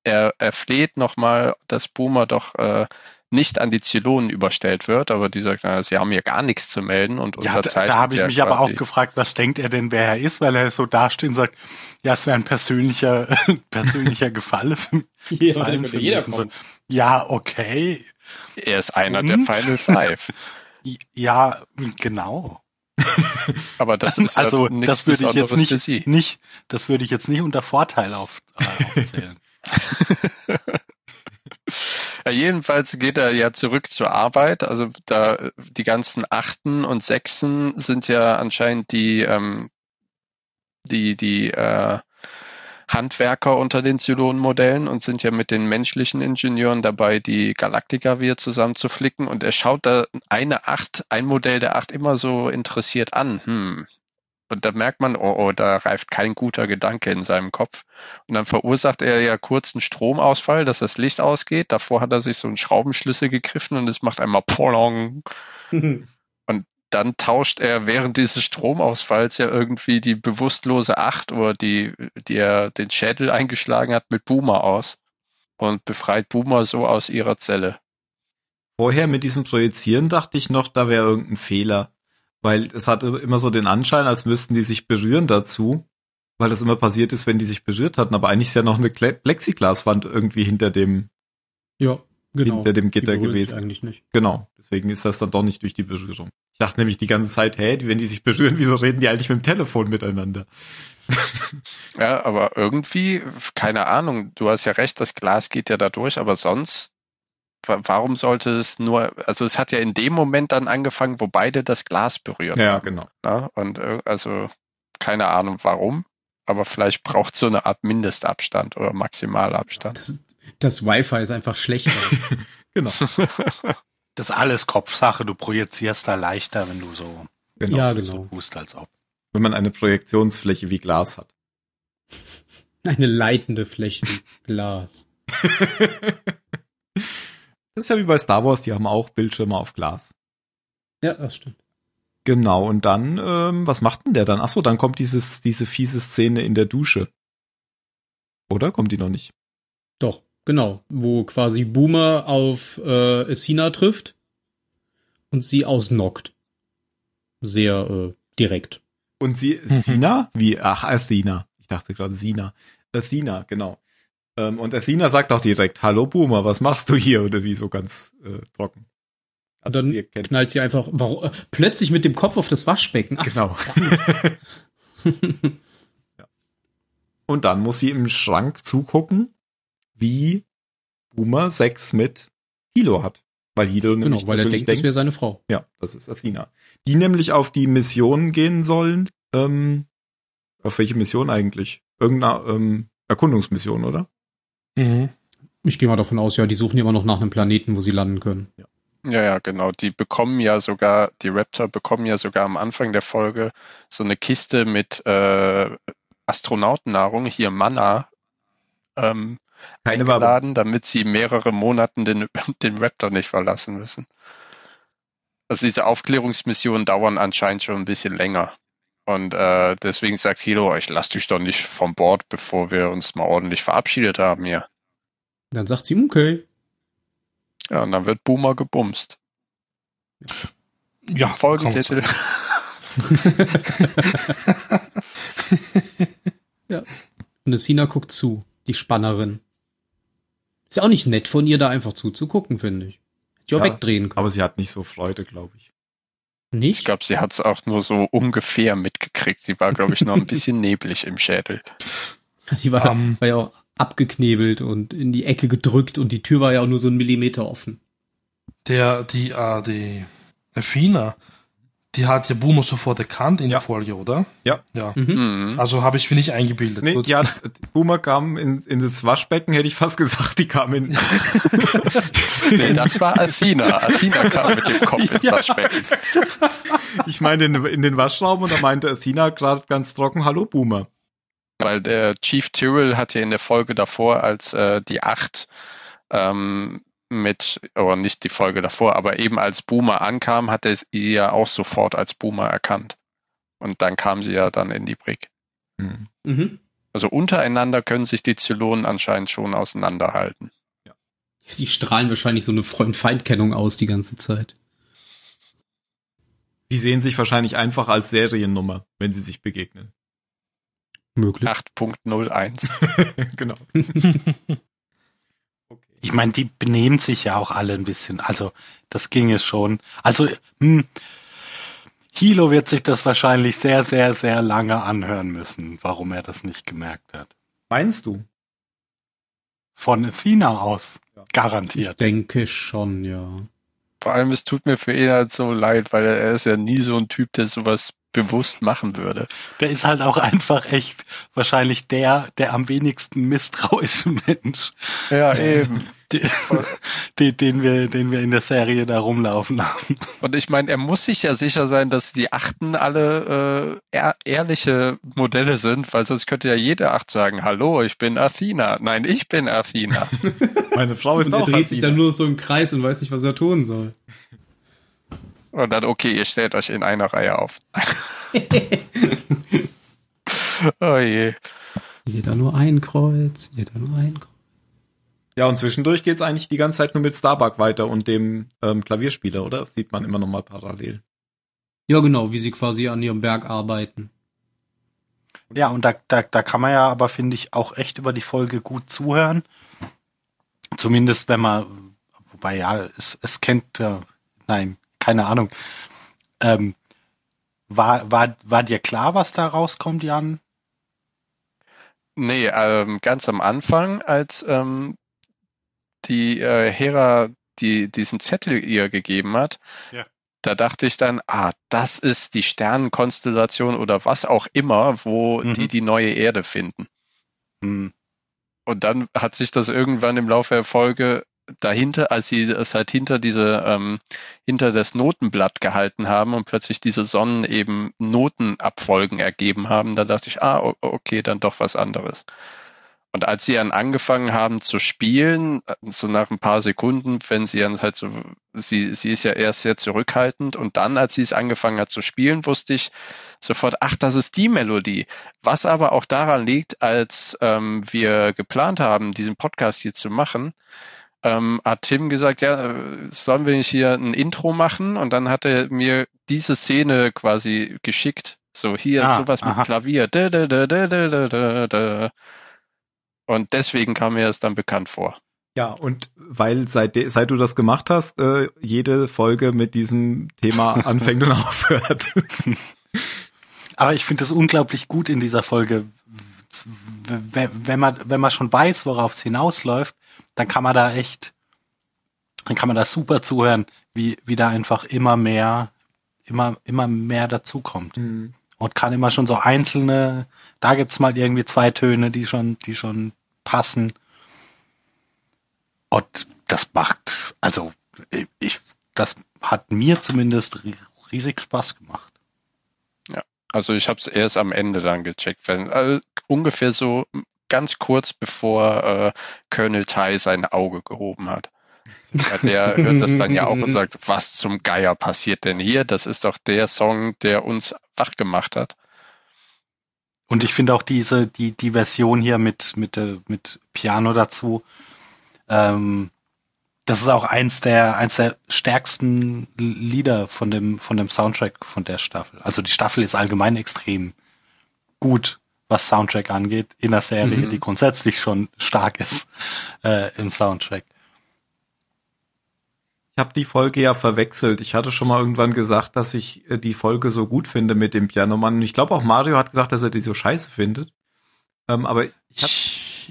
er, er fleht nochmal, dass Boomer doch äh, nicht an die Zylonen überstellt wird, aber die sagt, na, sie haben hier gar nichts zu melden und Ja, da, unterzeichnet da habe ich mich aber auch gefragt, was denkt er denn, wer er ist, weil er so dasteht und sagt, ja, es wäre ein persönlicher, persönlicher Gefalle für mich. Hier Gefallen für jeder mich. kommen. Ja, okay. Er ist einer Und? der Final Five. Ja, genau. Aber das ist ja also, das würde ich jetzt nicht, nicht, das würde ich jetzt nicht unter Vorteil auf, äh, aufzählen. Ja, jedenfalls geht er ja zurück zur Arbeit. Also da die ganzen Achten und Sechsen sind ja anscheinend die ähm, die die äh, Handwerker unter den Zylonenmodellen und sind ja mit den menschlichen Ingenieuren dabei, die Galaktika wieder zusammenzuflicken. Und er schaut da eine Acht, ein Modell der Acht immer so interessiert an. Hm. Und da merkt man, oh, oh, da reift kein guter Gedanke in seinem Kopf. Und dann verursacht er ja kurz einen Stromausfall, dass das Licht ausgeht. Davor hat er sich so einen Schraubenschlüssel gegriffen und es macht einmal Polong. Dann tauscht er während dieses Stromausfalls ja irgendwie die bewusstlose Acht oder die, die er den Schädel eingeschlagen hat, mit Boomer aus und befreit Boomer so aus ihrer Zelle. Vorher mit diesem Projizieren dachte ich noch, da wäre irgendein Fehler. Weil es hatte immer so den Anschein, als müssten die sich berühren dazu. Weil das immer passiert ist, wenn die sich berührt hatten. Aber eigentlich ist ja noch eine Plexiglaswand irgendwie hinter dem, Ja, genau. hinter dem Gitter gewesen. Eigentlich nicht. Genau. Deswegen ist das dann doch nicht durch die Berührung. Ich dachte nämlich die ganze Zeit, hä, wenn die sich berühren, wieso reden die eigentlich mit dem Telefon miteinander? Ja, aber irgendwie, keine Ahnung, du hast ja recht, das Glas geht ja da durch, aber sonst, warum sollte es nur, also es hat ja in dem Moment dann angefangen, wo beide das Glas berühren. Ja, genau. Ne? Und äh, also keine Ahnung warum, aber vielleicht braucht so eine Art Mindestabstand oder Maximalabstand. Das, das Wi-Fi ist einfach schlechter. Genau. Das ist alles Kopfsache. Du projizierst da leichter, wenn du so, genau. ja, so genau. tust, als ob. Wenn man eine Projektionsfläche wie Glas hat. Eine leitende Fläche. Glas. Das ist ja wie bei Star Wars, die haben auch Bildschirme auf Glas. Ja, das stimmt. Genau, und dann, ähm, was macht denn der dann? Ach so, dann kommt dieses, diese fiese Szene in der Dusche. Oder? Kommt die noch nicht? Doch, genau. Wo quasi Boomer auf äh, Sina trifft und sie ausnockt. Sehr äh, direkt. Und sie, Mhm. Sina? Wie? Ach, Athena. Ich dachte gerade Sina. Athena, genau. Ähm, und Athena sagt auch direkt, hallo Boomer, was machst du hier? Oder wie so ganz äh, trocken. Also Dann knallt sie einfach warum, äh, plötzlich mit dem Kopf auf das Waschbecken. Ach, Genau. ja. Und dann muss sie im Schrank zugucken, wie Boomer Sex mit Hilo hat. Weil Hilo genau, nämlich weil er natürlich denkt, das wäre seine Frau. ja, das ist Athena. Die nämlich auf die Mission gehen sollen. Ähm, auf welche Mission eigentlich? Irgendeine ähm, Erkundungsmission, oder? Mhm. Ich gehe mal davon aus, ja, die suchen immer noch nach einem Planeten, wo sie landen können. Ja, ja, genau. Die bekommen ja sogar, die Raptor bekommen ja sogar am Anfang der Folge so eine Kiste mit äh, Astronautennahrung, hier Manna, ähm, Keine eingeladen, damit sie mehrere Monaten den, den Raptor nicht verlassen müssen. Also diese Aufklärungsmissionen dauern anscheinend schon ein bisschen länger. Und äh, deswegen sagt Hilo, ich lass dich doch nicht vom Bord, bevor wir uns mal ordentlich verabschiedet haben hier. Dann sagt sie, okay. Ja, und dann wird Boomer gebumst. Ja, Folgentitel. Und Sina guckt zu, die Spannerin. Ist ja auch nicht nett von ihr, da einfach zuzugucken, finde ich. Hätte ich auch Ja, wegdrehen können. Aber sie hat nicht so Freude, glaube ich. Ich Nicht? glaube, sie hat es auch nur so ungefähr mitgekriegt. Sie war, glaube ich, noch ein bisschen neblig im Schädel. Die war, Ähm. war ja auch abgeknebelt und in die Ecke gedrückt und die Tür war ja auch nur so ein Millimeter offen. Der, die, äh, die Athena, die hat ja Boomer sofort erkannt in Ja. der Folge, oder? Ja. Ja. Mhm. Mhm. Also habe ich mir nicht eingebildet. Nee, hat, Boomer kam in, in das Waschbecken, hätte ich fast gesagt, die kam in. Nee, das war Athena. Athena kam mit dem Kopf ins Ja. Waschbecken. ich meine in, in den Waschraum und da meinte Athena gerade ganz trocken, hallo Boomer. Weil der Chief Tyrrell hat ja in der Folge davor, als äh, die Acht ähm, mit, oder nicht die Folge davor, aber eben als Boomer ankam, hat er sie ja auch sofort als Boomer erkannt. Und dann kam sie ja dann in die Brick. Mhm. Also untereinander können sich die Zylonen anscheinend schon auseinanderhalten. Die strahlen wahrscheinlich so eine Freund-Feind-Kennung aus die ganze Zeit. Die sehen sich wahrscheinlich einfach als Seriennummer, wenn sie sich begegnen. Möglich. 8.01. genau. Ich meine, die benehmen sich ja auch alle ein bisschen. Also, das ging es schon. Also, hm, Hilo wird sich das wahrscheinlich sehr, sehr, sehr lange anhören müssen, warum er das nicht gemerkt hat. Meinst du? Von Athena aus. Ja. Ich Garantiert. denke schon, ja. Vor allem, es tut mir für ihn halt so leid, weil er ist ja nie so ein Typ, der sowas bewusst machen würde. Der ist halt auch einfach echt wahrscheinlich der, der am wenigsten misstrauische Mensch, Ja, eben. die, die, den wir, den wir in der Serie da rumlaufen haben. Und ich meine, er muss sich ja sicher sein, dass die Achten alle äh, ehr ehrliche Modelle sind, weil sonst könnte ja jede Acht sagen, hallo, ich bin Athena. Nein, ich bin Athena. Meine Frau ist Und er auch dreht sich Athena. dann nur so im Kreis und weiß nicht, was er tun soll. Und dann, okay, ihr stellt euch in einer Reihe auf. oh je. Jeder nur ein Kreuz, jeder nur ein Kreuz. Ja, und zwischendurch geht's eigentlich die ganze Zeit nur mit Starbuck weiter und dem ähm, Klavierspieler, oder? Sieht man immer noch mal parallel. Ja, genau, wie sie quasi an ihrem Werk arbeiten. Ja, und da, da, da kann man ja aber, finde ich, auch echt über die Folge gut zuhören. Zumindest wenn man, wobei ja, es, es kennt, ja, nein, keine Ahnung. Ähm, war, war, war dir klar, was da rauskommt, Jan? Nee, ähm, ganz am Anfang, als ähm, die äh, Hera die, diesen Zettel ihr gegeben hat, Ja. da dachte ich dann, ah, das ist die Sternenkonstellation oder was auch immer, wo Mhm. die die neue Erde finden. Hm. Und dann hat sich das irgendwann im Laufe der Folge dahinter, als sie es halt hinter diese, ähm, hinter das Notenblatt gehalten haben und plötzlich diese Sonnen eben Notenabfolgen ergeben haben, da dachte ich, ah, okay, dann doch was anderes. Und als sie dann angefangen haben zu spielen, so nach ein paar Sekunden, wenn sie dann halt so, sie, sie ist ja erst sehr zurückhaltend und dann, als sie es angefangen hat zu spielen, wusste ich sofort, ach, das ist die Melodie. Was aber auch daran liegt, als ähm, wir geplant haben, diesen Podcast hier zu machen, ähm, hat Tim gesagt, ja, sollen wir nicht hier ein Intro machen? Und dann hat er mir diese Szene quasi geschickt. So hier, Ah, sowas mit aha. Klavier. Da, da, da, da, da, da, da, da. Und deswegen kam mir das dann bekannt vor. Ja, und weil seit, de- seit du das gemacht hast, äh, jede Folge mit diesem Thema anfängt und aufhört. Aber ich finde es unglaublich gut in dieser Folge, wenn man, wenn man schon weiß, worauf es hinausläuft, dann kann man da echt, dann kann man da super zuhören, wie, wie da einfach immer mehr, immer, immer mehr dazukommt. Und kann immer schon so einzelne, da gibt's mal irgendwie zwei Töne, die schon, die schon passen. Und das macht, also, ich, das hat mir zumindest ri- riesig Spaß gemacht. Also ich habe es erst am Ende dann gecheckt, wenn, also ungefähr so ganz kurz bevor äh, Colonel Ty sein Auge gehoben hat. Der hört das dann ja auch und sagt, was zum Geier passiert denn hier? Das ist doch der Song, der uns wach gemacht hat. Und ich finde auch diese, die, die Version hier mit, mit, äh, mit Piano dazu, ähm, das ist auch eins der, eins der stärksten Lieder von dem, von dem Soundtrack von der Staffel. Also die Staffel ist allgemein extrem gut, was Soundtrack angeht, in der Serie, Mhm. die grundsätzlich schon stark ist, äh, im Soundtrack. Ich habe die Folge ja verwechselt. Ich hatte schon mal irgendwann gesagt, dass ich äh, die Folge so gut finde mit dem Pianomann. Und ich glaube auch Mario hat gesagt, dass er die so scheiße findet. Ähm, aber ich, hab,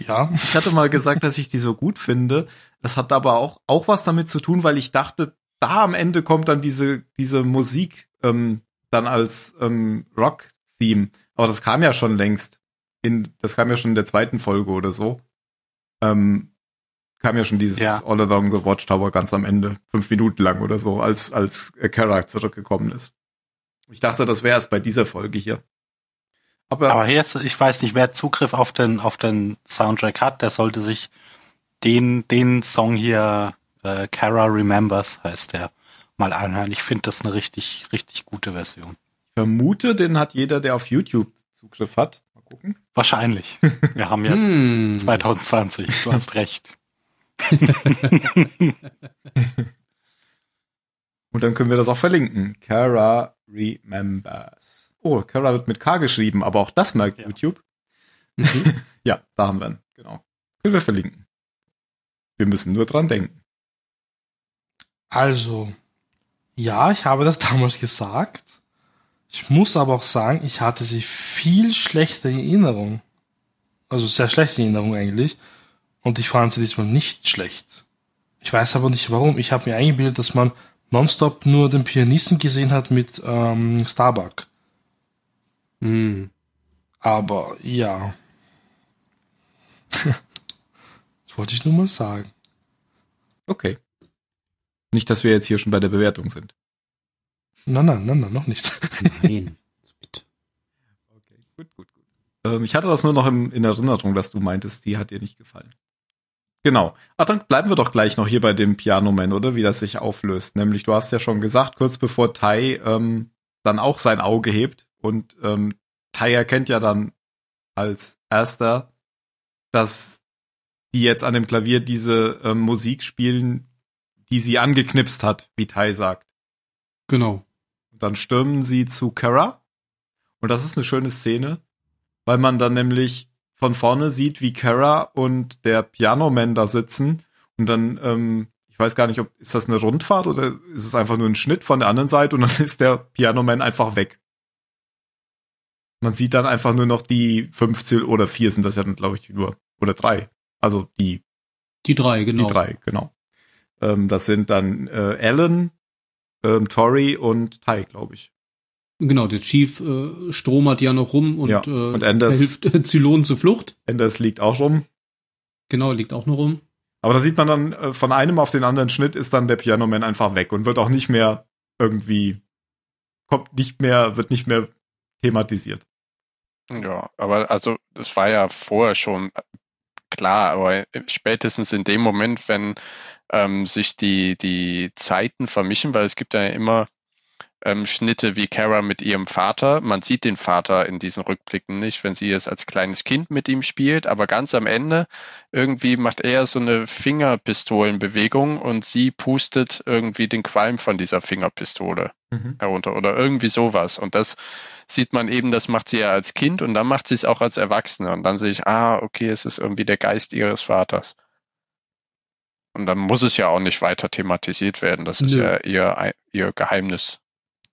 Ja. ich hatte mal gesagt, dass ich die so gut finde. Das hat aber auch, auch was damit zu tun, weil ich dachte, da am Ende kommt dann diese, diese Musik, ähm, dann als ähm, Rock-Theme. Aber das kam ja schon längst. In, das kam ja schon in der zweiten Folge oder so. Ähm, kam ja schon dieses Ja. All Along the Watchtower ganz am Ende, fünf Minuten lang oder so, als als Kara zurückgekommen ist. Ich dachte, das wäre es bei dieser Folge hier. Aber, Aber hier ist, ich weiß nicht, wer Zugriff auf den, auf den Soundtrack hat, der sollte sich den, den Song hier, äh, Kara Remembers heißt der, mal anhören. Ich finde das eine richtig, richtig gute Version. Vermute, den hat jeder, der auf YouTube Zugriff hat. Mal gucken. Wahrscheinlich. Wir haben ja Hm. 2020, du hast recht. Und dann können wir das auch verlinken. Kara Remembers. Oh, Kara wird mit K geschrieben, aber auch das merkt Ja. YouTube. Mhm. Ja, da haben wir ihn. Genau. Können wir verlinken. Wir müssen nur dran denken. Also, ja, ich habe das damals gesagt. Ich muss aber auch sagen, ich hatte sie viel schlechter in Erinnerung. Also sehr schlecht in Erinnerung eigentlich. Und ich fand sie diesmal nicht schlecht. Ich weiß aber nicht warum. Ich habe mir eingebildet, dass man nonstop nur den Pianisten gesehen hat mit ähm, Starbuck. Hm. Aber ja. das wollte ich nur mal sagen. Okay. Nicht, dass wir jetzt hier schon bei der Bewertung sind. Nein, nein, nein, nein, noch nicht. Nein. Bitte. Okay, gut, gut, gut. Ähm, ich hatte das nur noch im, in Erinnerung, dass du meintest, die hat dir nicht gefallen. Genau. Ach, dann bleiben wir doch gleich noch hier bei dem Piano Man, oder? Wie das sich auflöst. Nämlich, du hast ja schon gesagt, kurz bevor Tai ähm, dann auch sein Auge hebt und ähm, Tai erkennt ja dann als erster, dass die jetzt an dem Klavier diese ähm, Musik spielen, die sie angeknipst hat, wie Tai sagt. Genau. Dann stürmen sie zu Kara. Und das ist eine schöne Szene, weil man dann nämlich von vorne sieht, wie Kara und der Pianoman da sitzen. Und dann, ähm, ich weiß gar nicht, ob ist das eine Rundfahrt oder ist es einfach nur ein Schnitt von der anderen Seite und dann ist der Pianoman einfach weg. Man sieht dann einfach nur noch die 15 oder vier sind das ja dann, glaube ich, nur. Oder drei. Also die Die drei, genau. die drei, genau. Ähm, das sind dann äh, Alan, ähm, Tori und Ty, glaube ich. Genau, der Chief äh, stromert ja noch rum und, Ja, äh, und Anders- hilft äh, Zylon zur Flucht. Anders liegt auch rum. Genau, liegt auch noch rum. Aber da sieht man dann, äh, von einem auf den anderen Schnitt ist dann der Pianoman einfach weg und wird auch nicht mehr irgendwie, kommt nicht mehr, wird nicht mehr thematisiert. Ja, aber also das war ja vorher schon klar, aber spätestens in dem Moment, wenn ähm, sich die, die Zeiten vermischen, weil es gibt ja immer ähm, Schnitte wie Kara mit ihrem Vater. Man sieht den Vater in diesen Rückblicken nicht, wenn sie es als kleines Kind mit ihm spielt, aber ganz am Ende irgendwie macht er so eine Fingerpistolenbewegung und sie pustet irgendwie den Qualm von dieser Fingerpistole herunter oder irgendwie sowas. Und das sieht man eben, das macht sie ja als Kind und dann macht sie es auch als Erwachsene. Und dann sehe ich, ah, okay, es ist irgendwie der Geist ihres Vaters. Und dann muss es ja auch nicht weiter thematisiert werden. Das ist Nö. ja ihr, ihr Geheimnis.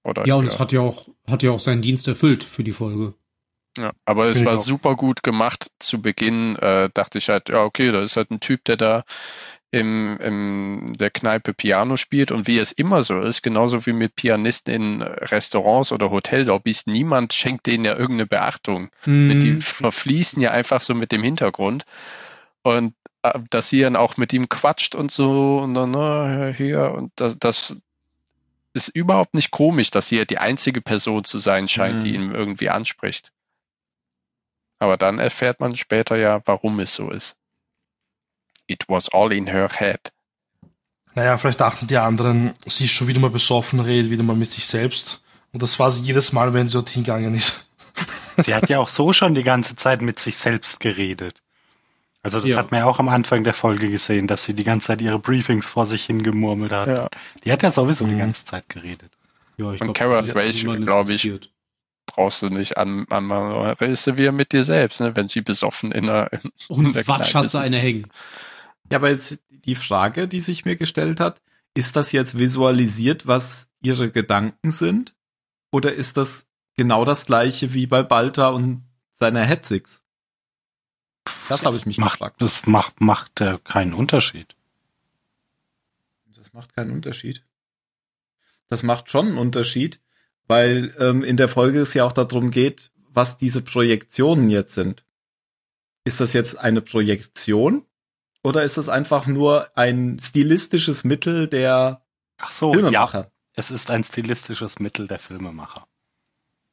Oder Ja, und es hat ja auch, hat ja auch seinen Dienst erfüllt für die Folge. ja. Aber es war auch. super gut gemacht. Zu Beginn äh, dachte ich halt, ja, okay, da ist halt ein Typ, der da im, im der Kneipe Piano spielt und wie es immer so ist, genauso wie mit Pianisten in Restaurants oder Hotellobbys, niemand schenkt denen ja irgendeine Beachtung. Hm, Die verfließen ja einfach so mit dem Hintergrund. Und äh, dass sie dann auch mit ihm quatscht und so und dann, na, hier und das, das ist überhaupt nicht komisch, dass sie ja die einzige Person zu sein scheint, die Mhm. ihn irgendwie anspricht. Aber dann erfährt man später ja, warum es so ist. It was all in her head. Naja, vielleicht dachten die anderen, sie ist schon wieder mal besoffen, redet wieder mal mit sich selbst. Und das war sie jedes Mal, wenn sie dort hingegangen ist. Sie hat ja auch so schon die ganze Zeit mit sich selbst geredet. Also das Ja. hat man ja auch am Anfang der Folge gesehen, dass sie die ganze Zeit ihre Briefings vor sich hingemurmelt hat. Ja. Die hat ja sowieso die Mhm. ganze Zeit geredet. ja, ich Und Kara das hat Thrash, niemanden glaub ich. Brauchst du nicht an, an redest du wieder mit dir selbst, ne, wenn sie besoffen in der, in Und der Watsch hat sie eine hängen. Ja, aber jetzt die Frage, die sich mir gestellt hat, ist das jetzt visualisiert, was ihre Gedanken sind? Oder ist das genau das gleiche wie bei Balta und seiner Hetzix? Das habe ich mich Macht, gefragt. das macht, macht äh, keinen Unterschied. Das macht keinen Unterschied. Das macht schon einen Unterschied, weil ähm, in der Folge es ja auch darum geht, was diese Projektionen jetzt sind. Ist das jetzt eine Projektion oder ist das einfach nur ein stilistisches Mittel der Ach so, Filmemacher? ja. Es ist ein stilistisches Mittel der Filmemacher.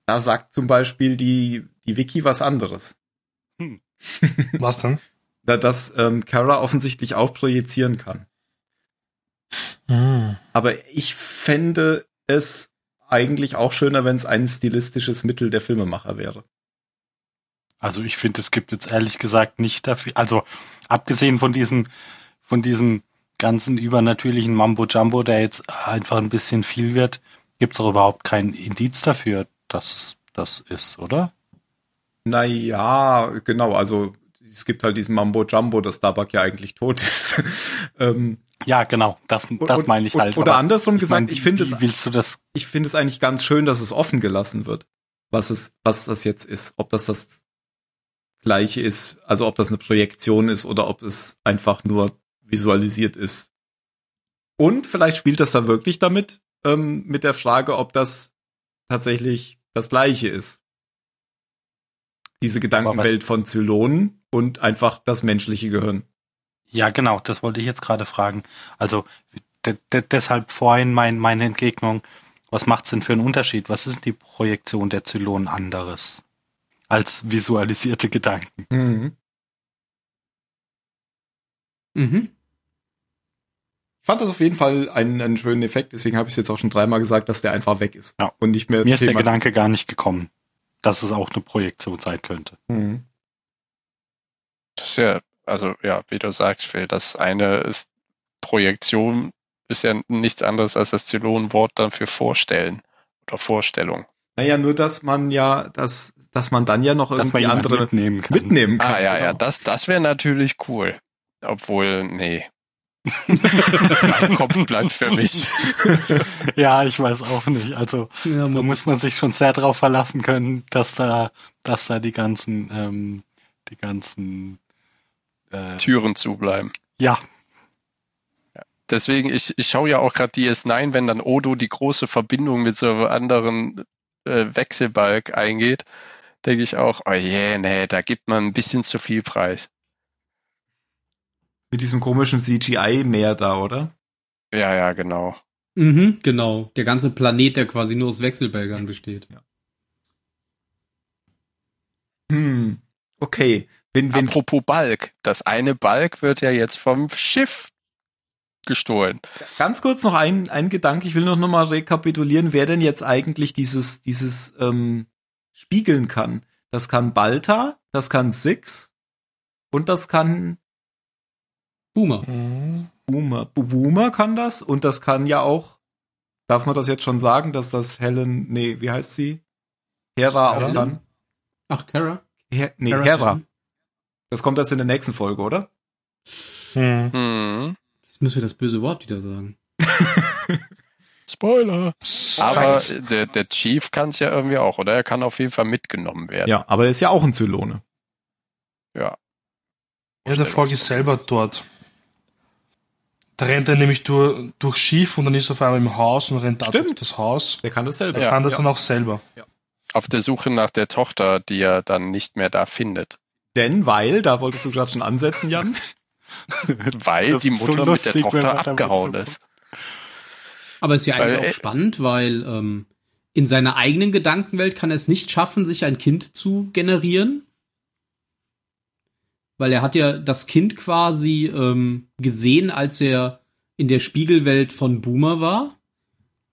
Da sagt zum Beispiel die, die Wiki was anderes. Was denn? Da, dass ähm, Kara offensichtlich auch projizieren kann. Hm. Aber ich fände es eigentlich auch schöner, wenn es ein stilistisches Mittel der Filmemacher wäre. Also ich finde, es gibt jetzt ehrlich gesagt nicht dafür, also abgesehen von diesen, von diesem ganzen übernatürlichen Mambo Jumbo, der jetzt einfach ein bisschen viel wird, gibt es auch überhaupt kein Indiz dafür, dass es das ist, oder? Naja, genau, also es gibt halt diesen Mambo Jumbo, dass Dabak ja eigentlich tot ist. ähm, Ja, genau, das, das und- meine ich halt. Oder andersrum gesagt, mein, ich finde es, willst du das? ich finde es eigentlich ganz schön, dass es offen gelassen wird, was es, was das jetzt ist, ob das das gleiche ist, also ob das eine Projektion ist oder ob es einfach nur visualisiert ist. Und vielleicht spielt das da wirklich damit, ähm, mit der Frage, ob das tatsächlich das gleiche ist. Diese Gedankenwelt von Zylonen und einfach das menschliche Gehirn. Ja, genau, das wollte ich jetzt gerade fragen. Also de de deshalb vorhin mein, meine Entgegnung, was macht's denn für einen Unterschied? Was ist die Projektion der Zylonen anderes als visualisierte Gedanken? Mhm. Mhm. Ich fand das auf jeden Fall einen, einen schönen Effekt, deswegen habe ich es jetzt auch schon dreimal gesagt, dass der einfach weg ist. Ja. Und nicht mehr. Mir ist der. Gedanke gar nicht gekommen, dass es auch eine Projektion sein könnte. Mhm. Das ist ja, also ja, wie du sagst, Phil, das eine ist Projektion, ist ja nichts anderes als das Zylonenwort dann für Vorstellen oder Vorstellung. Naja, nur dass man ja, dass, dass man dann ja noch irgendwie andere mitnehmen kann. mitnehmen kann. Ah ja, ja, genau. das, das wäre natürlich cool. Obwohl, nee. Mein Kopf bleibt für mich. Ja, ich weiß auch nicht. Also Ja, da muss, man sich schon sehr drauf verlassen können, dass da, dass da die ganzen, ähm, die ganzen, äh, Türen zubleiben. ja, Deswegen, ich, ich schaue ja auch gerade DS9, wenn dann Odo die große Verbindung mit so einem anderen äh, Wechselbalg eingeht, denke ich auch, oh je, nee, da gibt man ein bisschen zu viel Preis. Mit diesem komischen CGI-Meer da, oder? Ja, ja, genau. mhm, genau. Der ganze Planet, der quasi nur aus Wechselbälgern besteht. Hm. Okay. Wenn, wenn, Apropos Balk, das eine Balk wird ja jetzt vom Schiff gestohlen. ganz kurz noch ein, ein Gedanke, ich will noch, noch mal rekapitulieren, wer denn jetzt eigentlich dieses, dieses ähm, spiegeln kann. Das kann Balta, das kann Six und das kann Boomer. Hm. Boomer. Boomer kann das und das kann ja auch, darf man das jetzt schon sagen, dass das Helen, nee, wie heißt sie? Hera Hera? auch kann? Ach, Kara? Her, nee, Kara? Hera. Das kommt erst in der nächsten Folge, oder? Hm. Hm. Jetzt müssen wir das böse Wort wieder sagen. Spoiler. Aber der, der Chief kann es ja irgendwie auch, oder? Er kann auf jeden Fall mitgenommen werden. Ja, aber er ist ja auch ein Zylone. Ja. Ja, der Folge ist selber dort. Da rennt er nämlich durch, durch Schiff und dann ist er auf einmal im Haus und rennt Stimmt. durch das Haus. Der kann das selber. Er Ja, kann das ja. dann auch selber. Auf der Suche nach der Tochter, die er dann nicht mehr da findet. Denn, weil, da wolltest du gerade schon ansetzen, Jan. Weil Das die ist so Mutter mit lustig, der Tochter abgehauen ist. Aber ist ja Weil, eigentlich äh, auch spannend, weil ähm, in seiner eigenen Gedankenwelt kann er es nicht schaffen, sich ein Kind zu generieren. Weil er hat ja das Kind quasi ähm, gesehen, als er in der Spiegelwelt von Boomer war.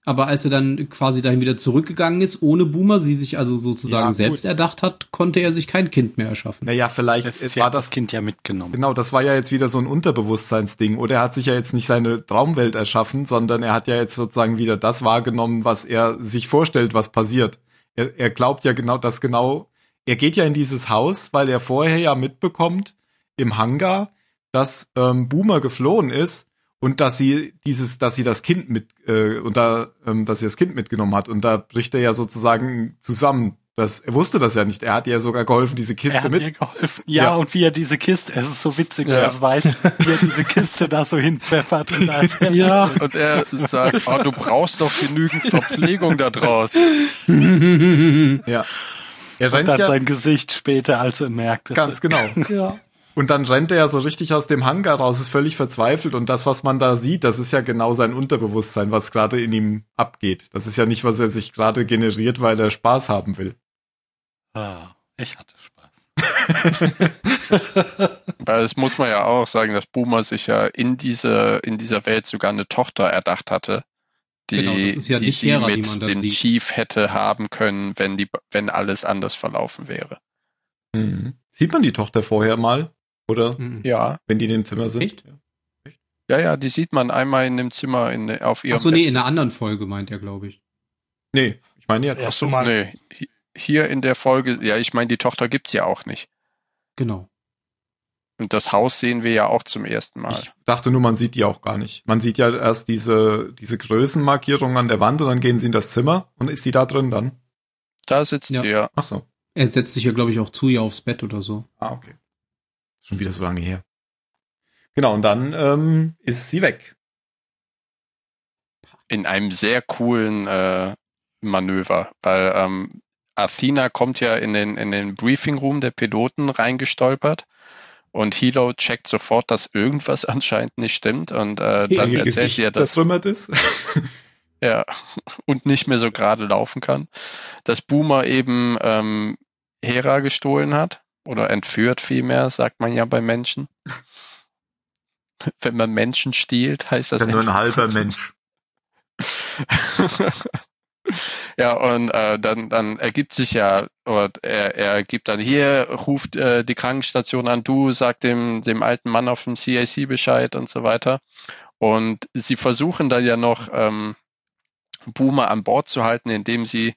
Aber als er dann quasi dahin wieder zurückgegangen ist, ohne Boomer, sie sich also sozusagen Ja, selbst erdacht hat, konnte er sich kein Kind mehr erschaffen. Naja, vielleicht Es es war war das das, Kind ja mitgenommen. genau, das war ja jetzt wieder so ein Unterbewusstseinsding. Oder er hat sich ja jetzt nicht seine Traumwelt erschaffen, sondern er hat ja jetzt sozusagen wieder das wahrgenommen, was er sich vorstellt, was passiert. Er, er glaubt ja genau, dass genau, er geht ja in dieses Haus, weil er vorher ja mitbekommt im Hangar, dass ähm, Boomer geflohen ist und dass sie dieses, dass sie das Kind mit, äh, und da, ähm, dass sie das Kind mitgenommen hat. Und da bricht er ja sozusagen zusammen Das, er wusste das ja nicht. Er hat ihr sogar geholfen, diese Er Kiste hat mit. mir geholfen. Ja, Ja. und wie er diese Kiste, es ist so witzig, wenn Ja. er es weiß, wie er diese Kiste da so hinpfeffert. Und da ist er Ja. Und er sagt, oh, du brauchst doch genügend Verpflegung da draußen. Ja. Er rennt dann ja sein Gesicht später, als er merkt. ganz genau. Ja. Und dann rennt er ja so richtig aus dem Hangar raus, ist völlig verzweifelt. Und das, was man da sieht, das ist ja genau sein Unterbewusstsein, was gerade in ihm abgeht. Das ist ja nicht, was er sich gerade generiert, weil er Spaß haben will. Ah, ich hatte Spaß. Weil das muss man ja auch sagen, dass Boomer sich ja in diese, in dieser Welt sogar eine Tochter erdacht hatte, die, Genau, ja die sie Hera, mit dem sieht. Chief hätte haben können, wenn die, wenn alles anders verlaufen wäre. Mhm. Sieht man die Tochter vorher mal? Oder Mhm. Ja, wenn die in dem Zimmer sind? Echt? ja, ja, die sieht man einmal in dem Zimmer in, auf ihrem Achso, nee, in einer anderen Folge meint er, glaube ich. Nee, ich meine ja. Ja. Ach so, Mal- nee. Hi- Hier in der Folge, ja, ich meine, die Tochter gibt's ja auch nicht. Genau. Und das Haus sehen wir ja auch zum ersten Mal. Ich dachte nur, man sieht die auch gar nicht. Man sieht ja erst diese, diese Größenmarkierung an der Wand und dann gehen sie in das Zimmer und ist sie da drin dann? Da sitzt Ja. sie ja. Ach so. Er setzt sich ja, glaube ich, auch zu ihr aufs Bett oder so. Ah, okay. Schon wieder so lange her. Genau, und dann ähm, ist sie weg. in einem sehr coolen äh, Manöver, weil ähm, Athena kommt ja in den, in den Briefing Room der Piloten reingestolpert und Hilo checkt sofort, dass irgendwas anscheinend nicht stimmt und äh, dann Ihr erzählt Gesicht sie ja, dass zertrümmert ist. er und nicht mehr so gerade laufen kann, dass Boomer eben ähm, Hera gestohlen hat oder entführt vielmehr, sagt man ja bei Menschen. Wenn man Menschen stiehlt, heißt das nur ein halber Mensch. ja, und äh, dann, dann ergibt sich ja, oder er, er gibt dann hier, ruft äh, die Krankenstation an, du, sag dem, dem alten Mann auf dem CIC Bescheid und so weiter. Und sie versuchen dann ja noch ähm, Boomer an Bord zu halten, indem sie,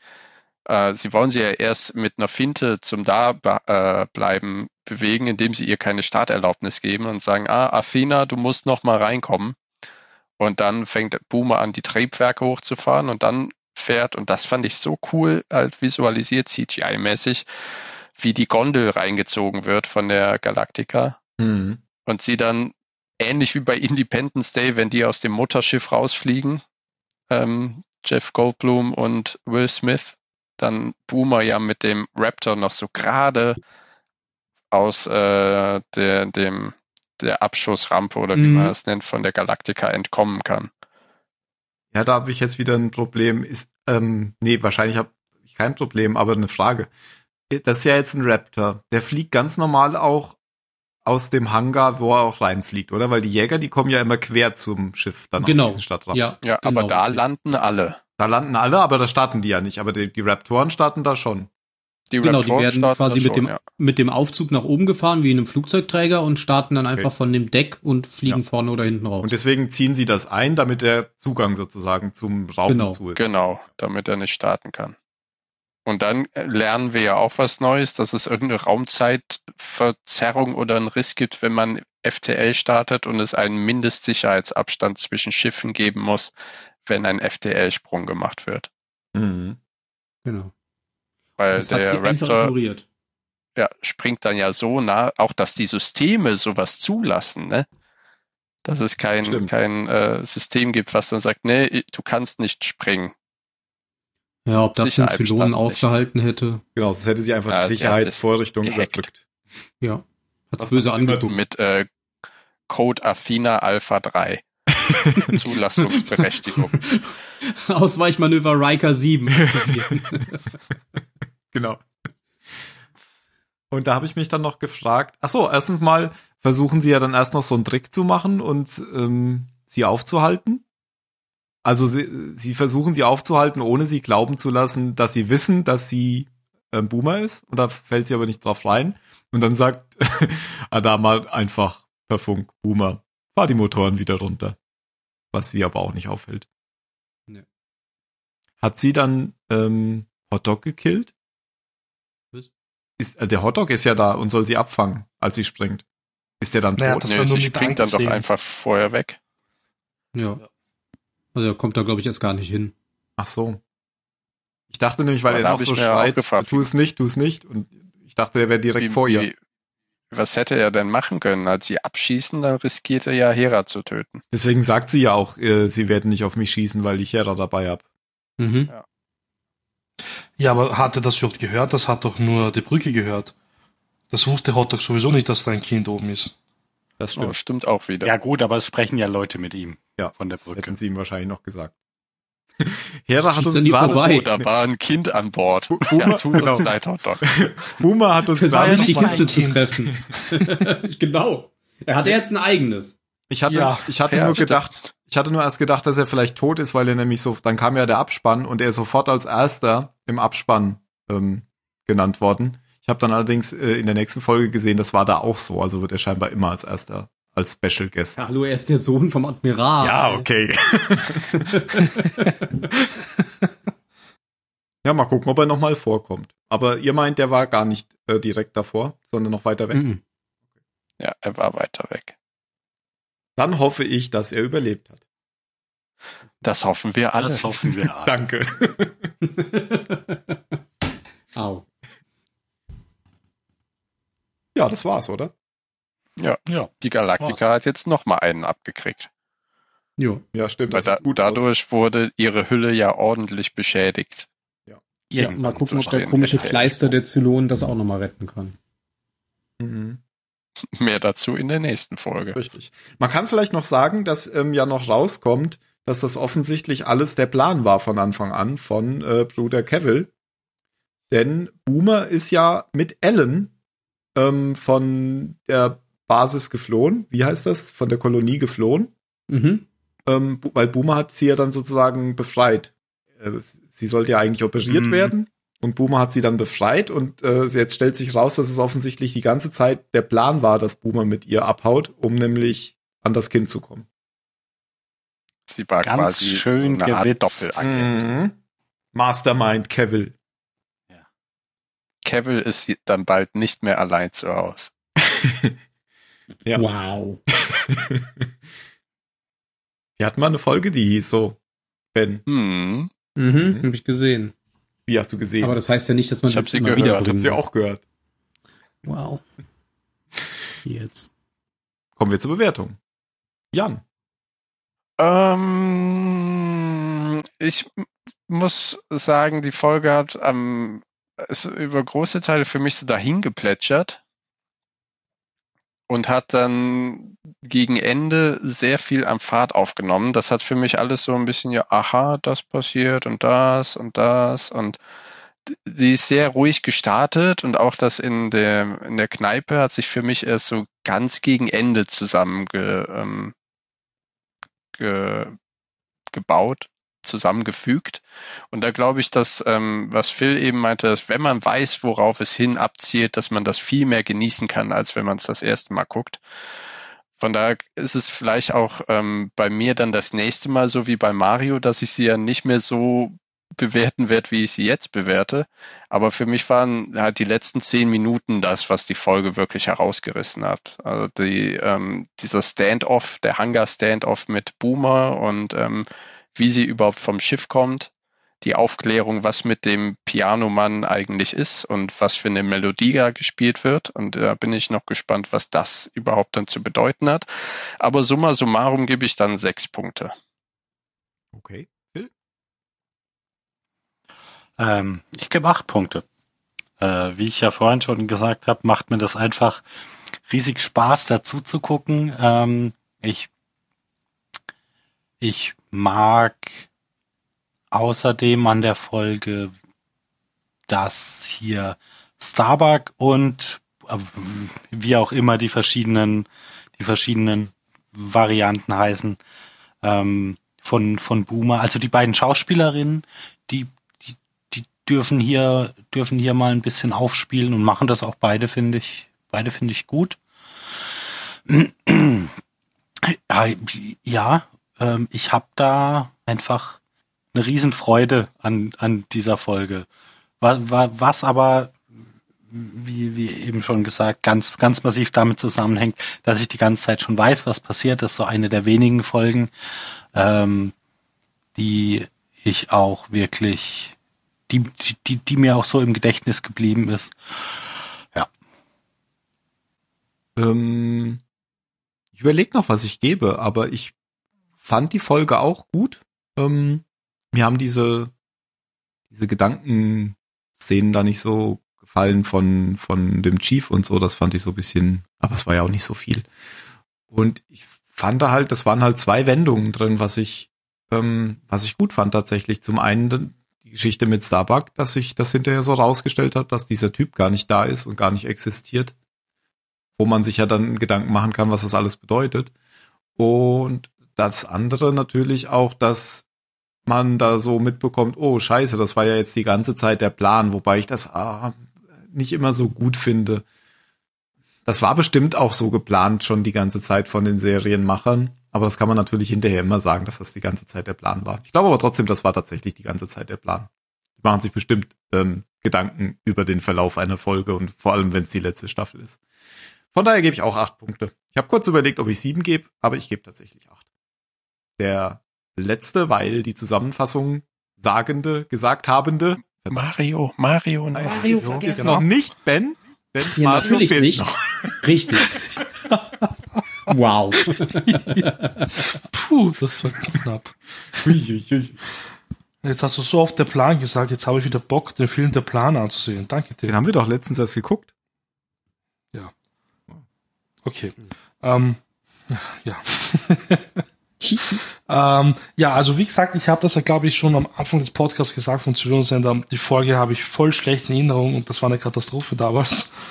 äh, sie wollen sie ja erst mit einer Finte zum Dableiben äh, bleiben bewegen, indem sie ihr keine Starterlaubnis geben und sagen, ah, Athena, du musst noch mal reinkommen. Und dann fängt Boomer an, die Triebwerke hochzufahren und dann fährt, und das fand ich so cool, halt visualisiert CGI-mäßig, wie die Gondel reingezogen wird von der Galactica Mhm. und sie dann ähnlich wie bei Independence Day, wenn die aus dem Mutterschiff rausfliegen, ähm, Jeff Goldblum und Will Smith, dann Boomer ja mit dem Raptor noch so gerade aus äh, der, dem, der Abschussrampe oder wie Mhm. man es nennt, von der Galactica entkommen kann. Ja, da habe ich jetzt wieder ein Problem. Ist, ähm, nee, wahrscheinlich habe ich kein Problem, aber eine Frage. Das ist ja jetzt ein Raptor. Der fliegt ganz normal auch aus dem Hangar, wo er auch reinfliegt, oder? Weil die Jäger, die kommen ja immer quer zum Schiff dann Genau. auf diesen Stadtraum. Ja, Ja, genau, aber da landen alle. Da landen alle, aber da starten die ja nicht. Aber die, die Raptoren starten da schon. Die Genau, die Raptoren werden starten quasi mit schon, dem, ja. mit dem Aufzug nach oben gefahren, wie in einem Flugzeugträger und starten dann einfach Okay. von dem Deck und fliegen Ja. vorne oder hinten raus. Und deswegen ziehen sie das ein, damit der Zugang sozusagen zum Raum Genau. zu ist. Genau, damit er nicht starten kann. Und dann äh, lernen wir ja auch was Neues, dass es irgendeine Raumzeitverzerrung oder einen Riss gibt, wenn man FTL startet und es einen Mindestsicherheitsabstand zwischen Schiffen geben muss, wenn ein FTL-Sprung gemacht wird. Mhm. genau. Weil Das der Raptor ignoriert. ja, springt dann ja so nah, auch dass die Systeme sowas zulassen, ne? Dass es kein, Stimmt. kein äh, System gibt, was dann sagt, nee, du kannst nicht springen. Ja, ob das den Zylonen aufgehalten hätte, Genau, sonst hätte sie einfach Ja, Sicherheitsvorrichtung überbrückt. ja. Hat's böse angeguckt. Mit äh, Code Athena Alpha 3. Zulassungsberechtigung. Ausweichmanöver Riker 7. Genau. Und da habe ich mich dann noch gefragt, ach so, erstens mal versuchen sie ja dann erst noch so einen Trick zu machen und ähm, sie aufzuhalten. Also sie, sie versuchen sie aufzuhalten, ohne sie glauben zu lassen, dass sie wissen, dass sie ähm, Boomer ist. Und da fällt sie aber nicht drauf rein. Und dann sagt Adama einfach per Funk, Boomer, fahr die Motoren wieder runter. Was sie aber auch nicht aufhält. Nee. Hat sie dann ähm, Hotdog gekillt? Was? Ist, äh, der Hotdog ist ja da und soll sie abfangen, als sie springt. Ist der dann Naja, tot? nur sie springt dann doch einfach vorher weg. ja. Also er kommt da, glaube ich, erst gar nicht hin. Ach so. Ich dachte nämlich, weil Aber er noch so schreit, tu es nicht, tu es nicht. Und ich dachte, er wäre direkt Wie- vor ihr. wie- Was hätte er denn machen können? Als sie abschießen, dann riskiert er ja Hera zu töten. Deswegen sagt sie ja auch, äh, sie werden nicht auf mich schießen, weil ich Hera dabei hab. Mhm. Ja, aber hat er das überhaupt gehört? Das hat doch nur die Brücke gehört. Das wusste Hotdog sowieso nicht, dass da ein Kind oben ist. Das Oh, stimmt. stimmt auch wieder. Ja gut, aber es sprechen ja Leute mit ihm. Ja, von der das Brücke. hätten sie ihm wahrscheinlich noch gesagt. Hera hat uns gerade. Oh, da war ein Kind an Bord. Boomer- genau. Boomer hat uns gerade die Kiste zu treffen. genau. Er hatte jetzt ein eigenes. Ich hatte, Ja. ich hatte Ja, nur stimmt. gedacht, ich hatte nur erst gedacht, dass er vielleicht tot ist, weil er nämlich so, dann kam ja der Abspann und er ist sofort als erster im Abspann ähm, genannt worden. Ich habe dann allerdings äh, in der nächsten Folge gesehen, das war da auch so, also wird er scheinbar immer als erster, als Special Guest. Ja, hallo, er ist der Sohn vom Admiral. Ja, okay. ja, mal gucken, ob er nochmal vorkommt. Aber ihr meint, der war gar nicht äh, direkt davor, sondern noch weiter weg. Mhm. Ja, er war weiter weg. Dann hoffe ich, dass er überlebt hat. Das hoffen wir alle. Das hoffen wir. alle. Danke. Au. Ja, das war's, oder? Ja. Die Galaktika hat jetzt noch mal einen abgekriegt. Jo. Ja, stimmt. Weil Das da, gut aus. dadurch wurde ihre Hülle ja ordentlich beschädigt. Ja, Irgendwann mal gucken, ob der komische. Kleister der Zylonen das auch nochmal retten kann. Mhm. Mehr dazu in der nächsten Folge. Richtig. Man kann vielleicht noch sagen, dass ähm, ja noch rauskommt, dass das offensichtlich alles der Plan war von Anfang an von äh, Bruder Cavill. Denn Boomer ist ja mit Ellen ähm, von der Basis geflohen. Wie heißt das? Von der Kolonie geflohen. Mhm. Ähm, weil Boomer hat sie ja dann sozusagen befreit. Äh, sie sollte ja eigentlich operiert Mhm. werden. Und Boomer hat sie dann befreit und äh, jetzt stellt sich raus, dass es offensichtlich die ganze Zeit der Plan war, dass Boomer mit ihr abhaut, um nämlich an das Kind zu kommen. Sie war Ganz quasi schön so eine Art. Doppelagent. Mhm. Mastermind Cavill. Cavill ist dann bald nicht mehr allein zu Hause. Ja. Wow. Wir hatten mal eine Folge, die hieß so. Ben, Hm. Mhm, Mhm. hab ich gesehen. wie hast du gesehen? Aber das heißt ja nicht, dass man Ich hab das sie immer gehört, wieder ich habe sie auch gehört. Wow. Jetzt. Kommen wir zur Bewertung. Jan. Ähm, ich muss sagen, die Folge hat ähm, ist über große Teile für mich so dahin geplätschert und hat dann gegen Ende sehr viel am Fahrt aufgenommen. Das hat für mich alles so ein bisschen, ja, aha, das passiert und das und das und sie ist sehr ruhig gestartet und auch das in der, in der Kneipe hat sich für mich erst so ganz gegen Ende zusammenge, ähm, ge, gebaut, zusammengefügt. Und da glaube ich, dass, ähm, was Phil eben meinte, dass wenn man weiß, worauf es hin abzielt, dass man das viel mehr genießen kann, als wenn man es das erste Mal guckt. Von daher ist es vielleicht auch ähm, bei mir dann das nächste Mal so wie bei Mario, dass ich sie ja nicht mehr so bewerten werde, wie ich sie jetzt bewerte. Aber für mich waren halt die letzten zehn Minuten das, was die Folge wirklich herausgerissen hat. Also die, ähm, dieser Standoff, der Hangar-Standoff mit Boomer und ähm, wie sie überhaupt vom Schiff kommt, die Aufklärung, was mit dem Pianomann eigentlich ist und was für eine Melodie da gespielt wird. Und da bin ich noch gespannt, was das überhaupt dann zu bedeuten hat. Aber summa summarum gebe ich dann sechs Punkte. Okay. Phil? Ähm, ich gebe acht Punkte. Äh, wie ich ja vorhin schon gesagt habe, macht mir das einfach riesig Spaß, dazu zu gucken. Ähm, ich, ich mag außerdem an der Folge, dass hier Starbuck und äh, wie auch immer die verschiedenen, die verschiedenen Varianten heißen, ähm, von, von Boomer, also die beiden Schauspielerinnen, die, die, die dürfen hier, dürfen hier mal ein bisschen aufspielen und machen das auch beide, finde ich, beide finde ich gut. Ja, ähm, ich habe da einfach eine Riesenfreude an, an dieser Folge. Was, aber, wie, wie eben schon gesagt, ganz, ganz massiv damit zusammenhängt, dass ich die ganze Zeit schon weiß, was passiert. Das ist so eine der wenigen Folgen, ähm, die ich auch wirklich, die, die, die mir auch so im Gedächtnis geblieben ist. Ja. Ähm, ich überlege noch, was ich gebe, aber ich fand die Folge auch gut. Ähm, mir haben diese, diese Gedankenszenen da nicht so gefallen von, von dem Chief und so. Das fand ich so ein bisschen, aber es war ja auch nicht so viel. Und ich fand da halt, das waren halt zwei Wendungen drin, was ich, ähm, was ich gut fand tatsächlich. Zum einen die Geschichte mit Starbuck, dass sich das hinterher so rausgestellt hat, dass dieser Typ gar nicht da ist und gar nicht existiert. Wo man sich ja dann Gedanken machen kann, was das alles bedeutet. Und das andere natürlich auch, dass man da so mitbekommt, oh scheiße, das war ja jetzt die ganze Zeit der Plan, wobei ich das ah, nicht immer so gut finde. Das war bestimmt auch so geplant schon die ganze Zeit von den Serienmachern, aber das kann man natürlich hinterher immer sagen, dass das die ganze Zeit der Plan war. Ich glaube aber trotzdem, das war tatsächlich die ganze Zeit der Plan. Die machen sich bestimmt ähm, Gedanken über den Verlauf einer Folge und vor allem, wenn es die letzte Staffel ist. Von daher gebe ich auch acht Punkte. Ich habe kurz überlegt, ob ich sieben gebe, aber ich gebe tatsächlich acht. Der letzte, weil die Zusammenfassung sagende, gesagt habende Mario, Mario, nein. Mario so, vergessen. ist noch nicht Ben, denn Ja, Mario natürlich fehlt nicht. noch. Richtig. wow. Puh, das war knapp. Jetzt hast du so oft der Plan gesagt, jetzt habe ich wieder Bock, den Film Der Plan anzusehen. Danke dir. Den haben wir doch letztens erst geguckt. Okay. Ähm, ja. ähm, ja, also wie gesagt, ich habe das ja, glaube ich, schon am Anfang des Podcasts gesagt von Zylonsender. Die Folge habe ich voll schlecht in Erinnerung und das war eine Katastrophe damals.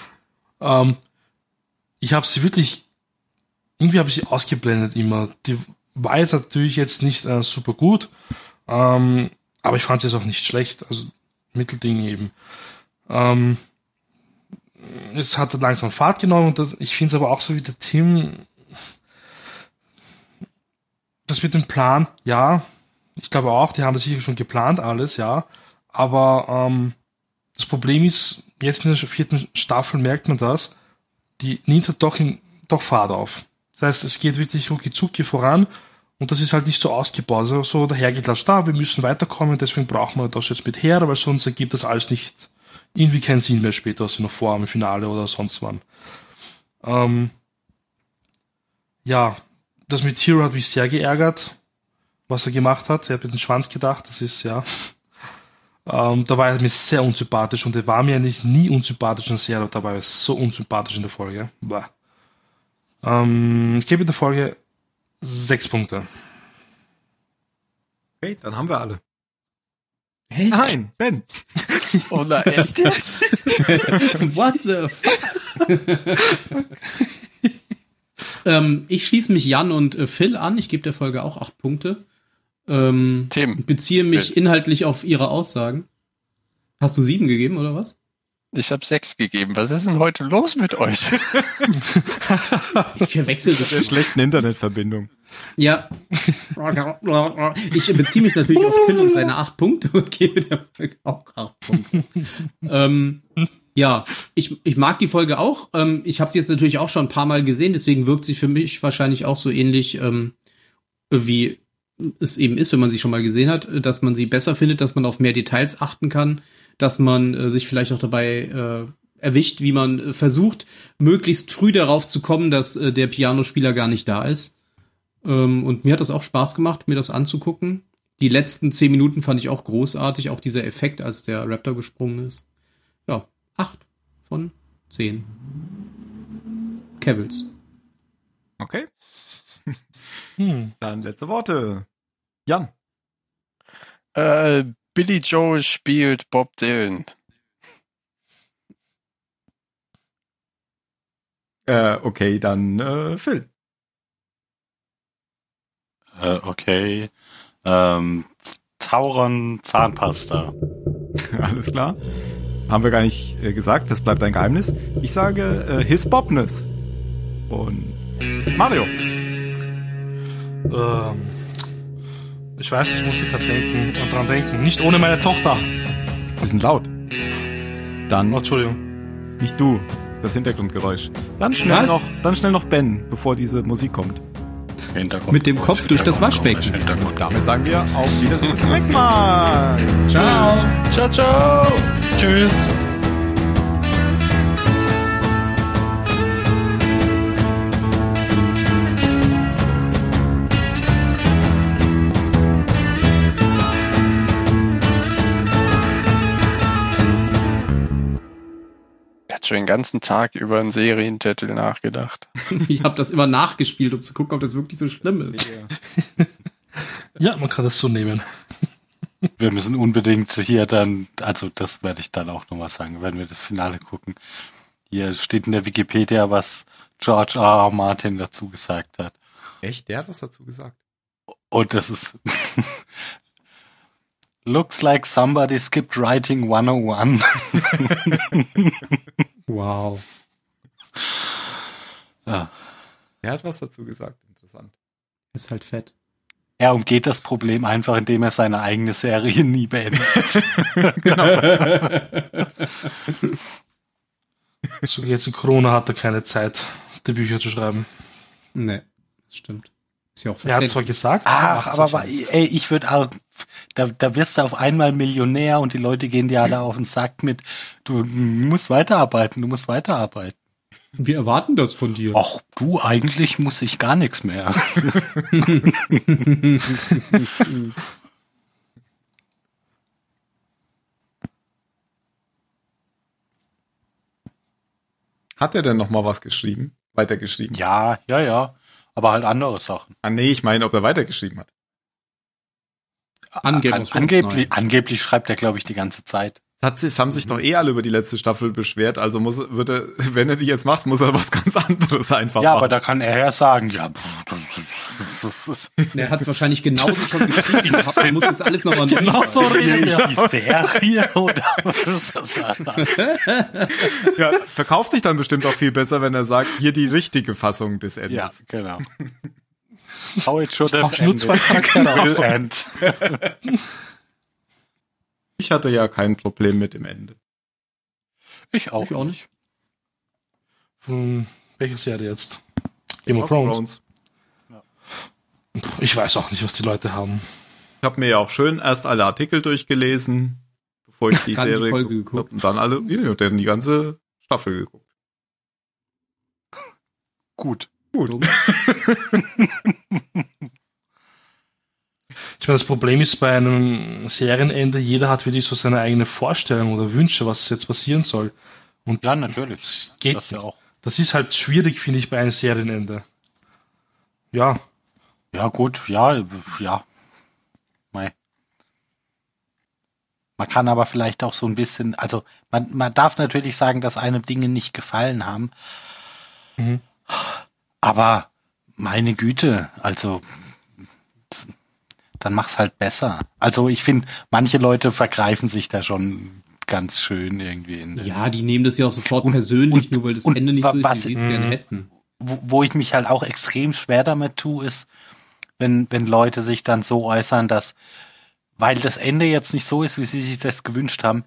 Ähm, ich habe sie wirklich, irgendwie habe ich sie ausgeblendet immer. Die war jetzt natürlich jetzt nicht äh, super gut, ähm, aber ich fand sie jetzt auch nicht schlecht. Also Mittelding eben. Ähm, es hat langsam Fahrt genommen und das, ich finde es aber auch so wie der Tim. Das mit dem Plan, ja, ich glaube auch, die haben das sicher schon geplant alles, ja. Aber ähm, das Problem ist, jetzt in der vierten Staffel merkt man das, die nimmt halt doch, in, doch Fahrt auf. Das heißt, es geht wirklich rucki zucki voran und das ist halt nicht so ausgebaut. Also so dahergeklatscht, da, wir müssen weiterkommen, deswegen brauchen wir das jetzt mit her, weil sonst ergibt das alles nicht irgendwie keinen Sinn mehr später, sie noch vor im Finale oder sonst wann. Ähm, ja, das mit Hero hat mich sehr geärgert, was er gemacht hat. Er hat mit dem Schwanz gedacht, das ist ja. Ähm, da war er mir sehr unsympathisch und er war mir eigentlich nie unsympathisch in der Serie, aber da war er so unsympathisch in der Folge. Ähm, ich gebe der Folge sechs Punkte. Okay, dann haben wir alle. Hä? Nein, Ben. Oh, na, echt jetzt? What the fuck? ähm, ich schließe mich Jan und äh, Phil an. Ich gebe der Folge auch acht Punkte. Ähm, Tim, beziehe mich Phil. inhaltlich auf ihre Aussagen. Hast du sieben gegeben oder was? ich habe sechs gegeben. Was ist denn heute los mit euch? Ich verwechsel Der das. schlechten Internetverbindung. Ja. Ich beziehe mich natürlich auf Phil und seine acht Punkte und gebe der Folge auch acht Punkte. ähm, ja, ich, ich mag die Folge auch. Ähm, ich habe sie jetzt natürlich auch schon ein paar Mal gesehen, deswegen wirkt sie für mich wahrscheinlich auch so ähnlich ähm, wie es eben ist, wenn man sie schon mal gesehen hat, dass man sie besser findet, dass man auf mehr Details achten kann, dass man äh, sich vielleicht auch dabei äh, erwischt, wie man äh, versucht, möglichst früh darauf zu kommen, dass äh, der Pianospieler gar nicht da ist. Ähm, und mir hat das auch Spaß gemacht, mir das anzugucken. Die letzten zehn Minuten fand ich auch großartig, auch dieser Effekt, als der Raptor gesprungen ist. Acht von zehn. Kevils. Okay, Hm. dann letzte Worte. Jan. äh, Billy Joe spielt Bob Dylan. Äh, okay, dann äh, Phil. Äh, okay. Ähm, Tauron Zahnpasta. Alles klar. Haben wir gar nicht äh, gesagt, das bleibt ein Geheimnis. Ich sage äh, His Bobness. Und Mario. Ähm, ich weiß, ich musste gerade denken und dran denken. Nicht ohne meine Tochter. Bisschen laut. Dann Oh, Entschuldigung. nicht du, das Hintergrundgeräusch. Dann schnell Was? noch, dann schnell noch Ben, bevor diese Musik kommt. Hintergrund. Mit dem Kopf durch das Waschbecken. Und damit sagen wir auf Wiedersehen bis zum nächsten Mal. Ciao. Ciao, ciao! Tschüss. Schon den ganzen Tag über einen Serientitel nachgedacht. Ich habe das immer nachgespielt, um zu gucken, ob das wirklich so schlimm ist. Ja, man kann das so nehmen. Wir müssen unbedingt hier dann, also das werde ich dann auch nochmal sagen, wenn wir das Finale gucken. Hier steht in der Wikipedia, was George R. R. Martin dazu gesagt hat. Echt? Der hat was dazu gesagt. Und das ist Looks like somebody skipped writing 101. Wow. ja. Der hat was dazu gesagt. Interessant. Ist halt fett. Er umgeht das Problem einfach, indem er seine eigene Serie nie beendet. So jetzt in Corona hat er keine Zeit, die Bücher zu schreiben. Nee, das stimmt. Ist ja auch Er hat zwar gesagt, Ach, aber wa- halt. ey, ich würde auch, da, da wirst du auf einmal Millionär und die Leute gehen dir alle auf den Sack mit, du musst weiterarbeiten, du musst weiterarbeiten. Wir erwarten das von dir. Ach, du, eigentlich muss ich gar nichts mehr. Hat er denn noch mal was geschrieben? Weitergeschrieben? ja, ja, ja, aber halt andere Sachen. Ah, nee, ich meine, ob er weitergeschrieben hat. Angeblich. An, angeblich, angeblich schreibt er, glaube ich, die ganze Zeit. Hat, es haben sich doch eh alle über die letzte Staffel beschwert, also muss, würde, wenn er die jetzt macht, muss er was ganz anderes einfach Ja, machen. aber da kann er ja sagen, ja, pff, das- das ist- Er hat es wahrscheinlich genauso schon geschrieben. Er muss jetzt alles nochmal genau so redet rede ich die Serie oder ja, verkauft sich dann bestimmt auch viel besser, wenn er sagt, hier die richtige Fassung des Endes. Ja, genau. How it should have Brauchst nur zwei Charaktere end. Ich hatte ja kein Problem mit dem Ende. Ich auch. Ich auch nicht. Von welcher Serie jetzt? Game of Thrones. Ich weiß auch nicht, was die Leute haben. Ich habe mir ja auch schön erst alle Artikel durchgelesen, bevor ich die Dann die Serie Folge geguckt geguckt. hab und dann alle, ja, dann die ganze Staffel geguckt. Gut. Gut. Ich meine, das Problem ist bei einem Serienende, jeder hat wirklich so seine eigene Vorstellung oder Wünsche, was jetzt passieren soll. Und Ja, natürlich. das geht Das ja auch. Das ist halt schwierig, finde ich, bei einem Serienende. Ja, Ja, gut, ja, ja. Mei. Man kann aber vielleicht auch so ein bisschen, also man, man darf natürlich sagen, dass einem Dinge nicht gefallen haben. Mhm. Aber meine Güte, also dann mach's halt besser. Also ich finde, manche Leute vergreifen sich da schon ganz schön irgendwie in den Ja, die nehmen das ja auch sofort persönlich, und- nur weil das und Ende nicht so ist, was- wie sie es Mhm. gerne hätten. wo, wo ich mich halt auch extrem schwer damit tue, ist, wenn, wenn Leute sich dann so äußern, dass, weil das Ende jetzt nicht so ist, wie sie sich das gewünscht haben,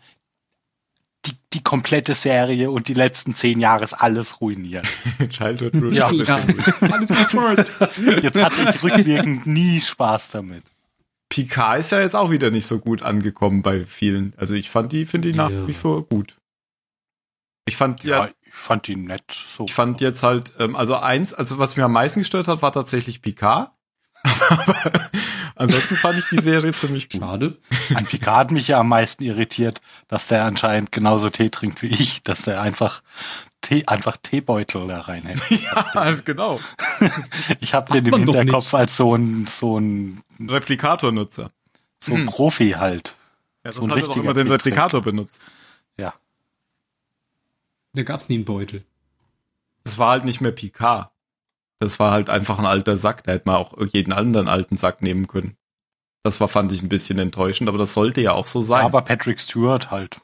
die, die komplette Serie und die letzten zehn Jahre ist alles ruiniert. Childhood Rule. Ja. Ja, alles gut. Jetzt hatte ich rückwirkend nie Spaß damit. Picard ist ja jetzt auch wieder nicht so gut angekommen bei vielen. Also ich fand die, finde ich nach wie vor gut. Ich fand Ja, ja, ich fand die nett. So. ich fand jetzt halt, ähm, also eins, also was mir am meisten gestört hat, war tatsächlich Picard. Aber ansonsten fand ich die Serie ziemlich gut. Schade. An Picard hat mich ja am meisten irritiert, dass der anscheinend genauso Tee trinkt wie ich, dass der einfach Tee, einfach Teebeutel da reinhält. Ja, genau. Ich habe den im Hinterkopf als so ein, so ein, Replikatornutzer. so ein Hm. Profi halt. Ja, So ein hat er richtiger immer den. Replikator benutzt. Ja. Da gab's nie einen Beutel. Das war halt nicht mehr Picard. Das war halt einfach ein alter Sack. Da hätte man auch jeden anderen alten Sack nehmen können. Das war, fand ich ein bisschen enttäuschend, aber das sollte ja auch so sein. Aber Patrick Stewart halt.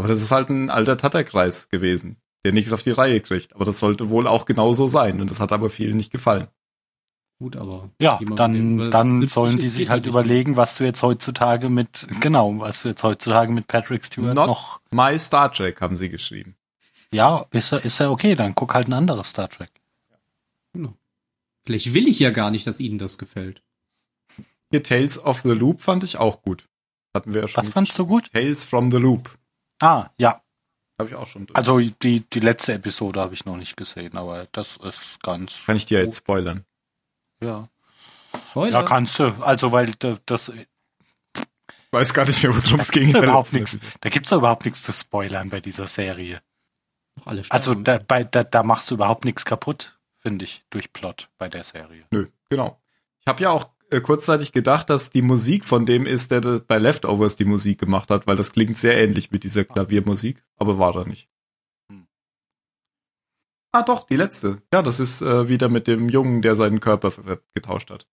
Aber das ist halt ein alter Tatterkreis gewesen, der nichts auf die Reihe kriegt. Aber das sollte wohl auch genauso sein. Und das hat aber vielen nicht gefallen. Gut, aber. Ja, dann, dann 70 sollen die sich halt nicht. überlegen, was du jetzt heutzutage mit, genau, was du jetzt heutzutage mit Patrick Stewart Not- noch, My Star Trek haben sie geschrieben. ja, ist er, ist er okay, dann guck halt ein anderes Star Trek. Genau. Vielleicht will ich ja gar nicht, dass Ihnen das gefällt. Hier Tales of the Loop fand ich auch gut. Hatten wir ja schon. Was fandst du gut? Tales from the Loop. Ah, ja. Habe ich auch schon. durch. Also die, die letzte Episode habe ich noch nicht gesehen, aber das ist ganz. kann ich dir jetzt spoilern. Ja. Spoiler. Ja, kannst du. Also, weil da- das, Ich weiß gar nicht mehr, worum es ging. überhaupt nichts. Da gibt's doch überhaupt nichts zu spoilern bei dieser Serie. Also da, bei, da, da machst du überhaupt nichts kaputt, finde ich, durch Plot bei der Serie. Nö, genau. Ich habe ja auch kurzzeitig gedacht, dass die Musik von dem ist, der bei Leftovers die Musik gemacht hat, weil das klingt sehr ähnlich mit dieser Klaviermusik, aber war da nicht. Hm. Ah, doch, die letzte. Ja, das ist äh, wieder mit dem Jungen, der seinen Körper getauscht hat.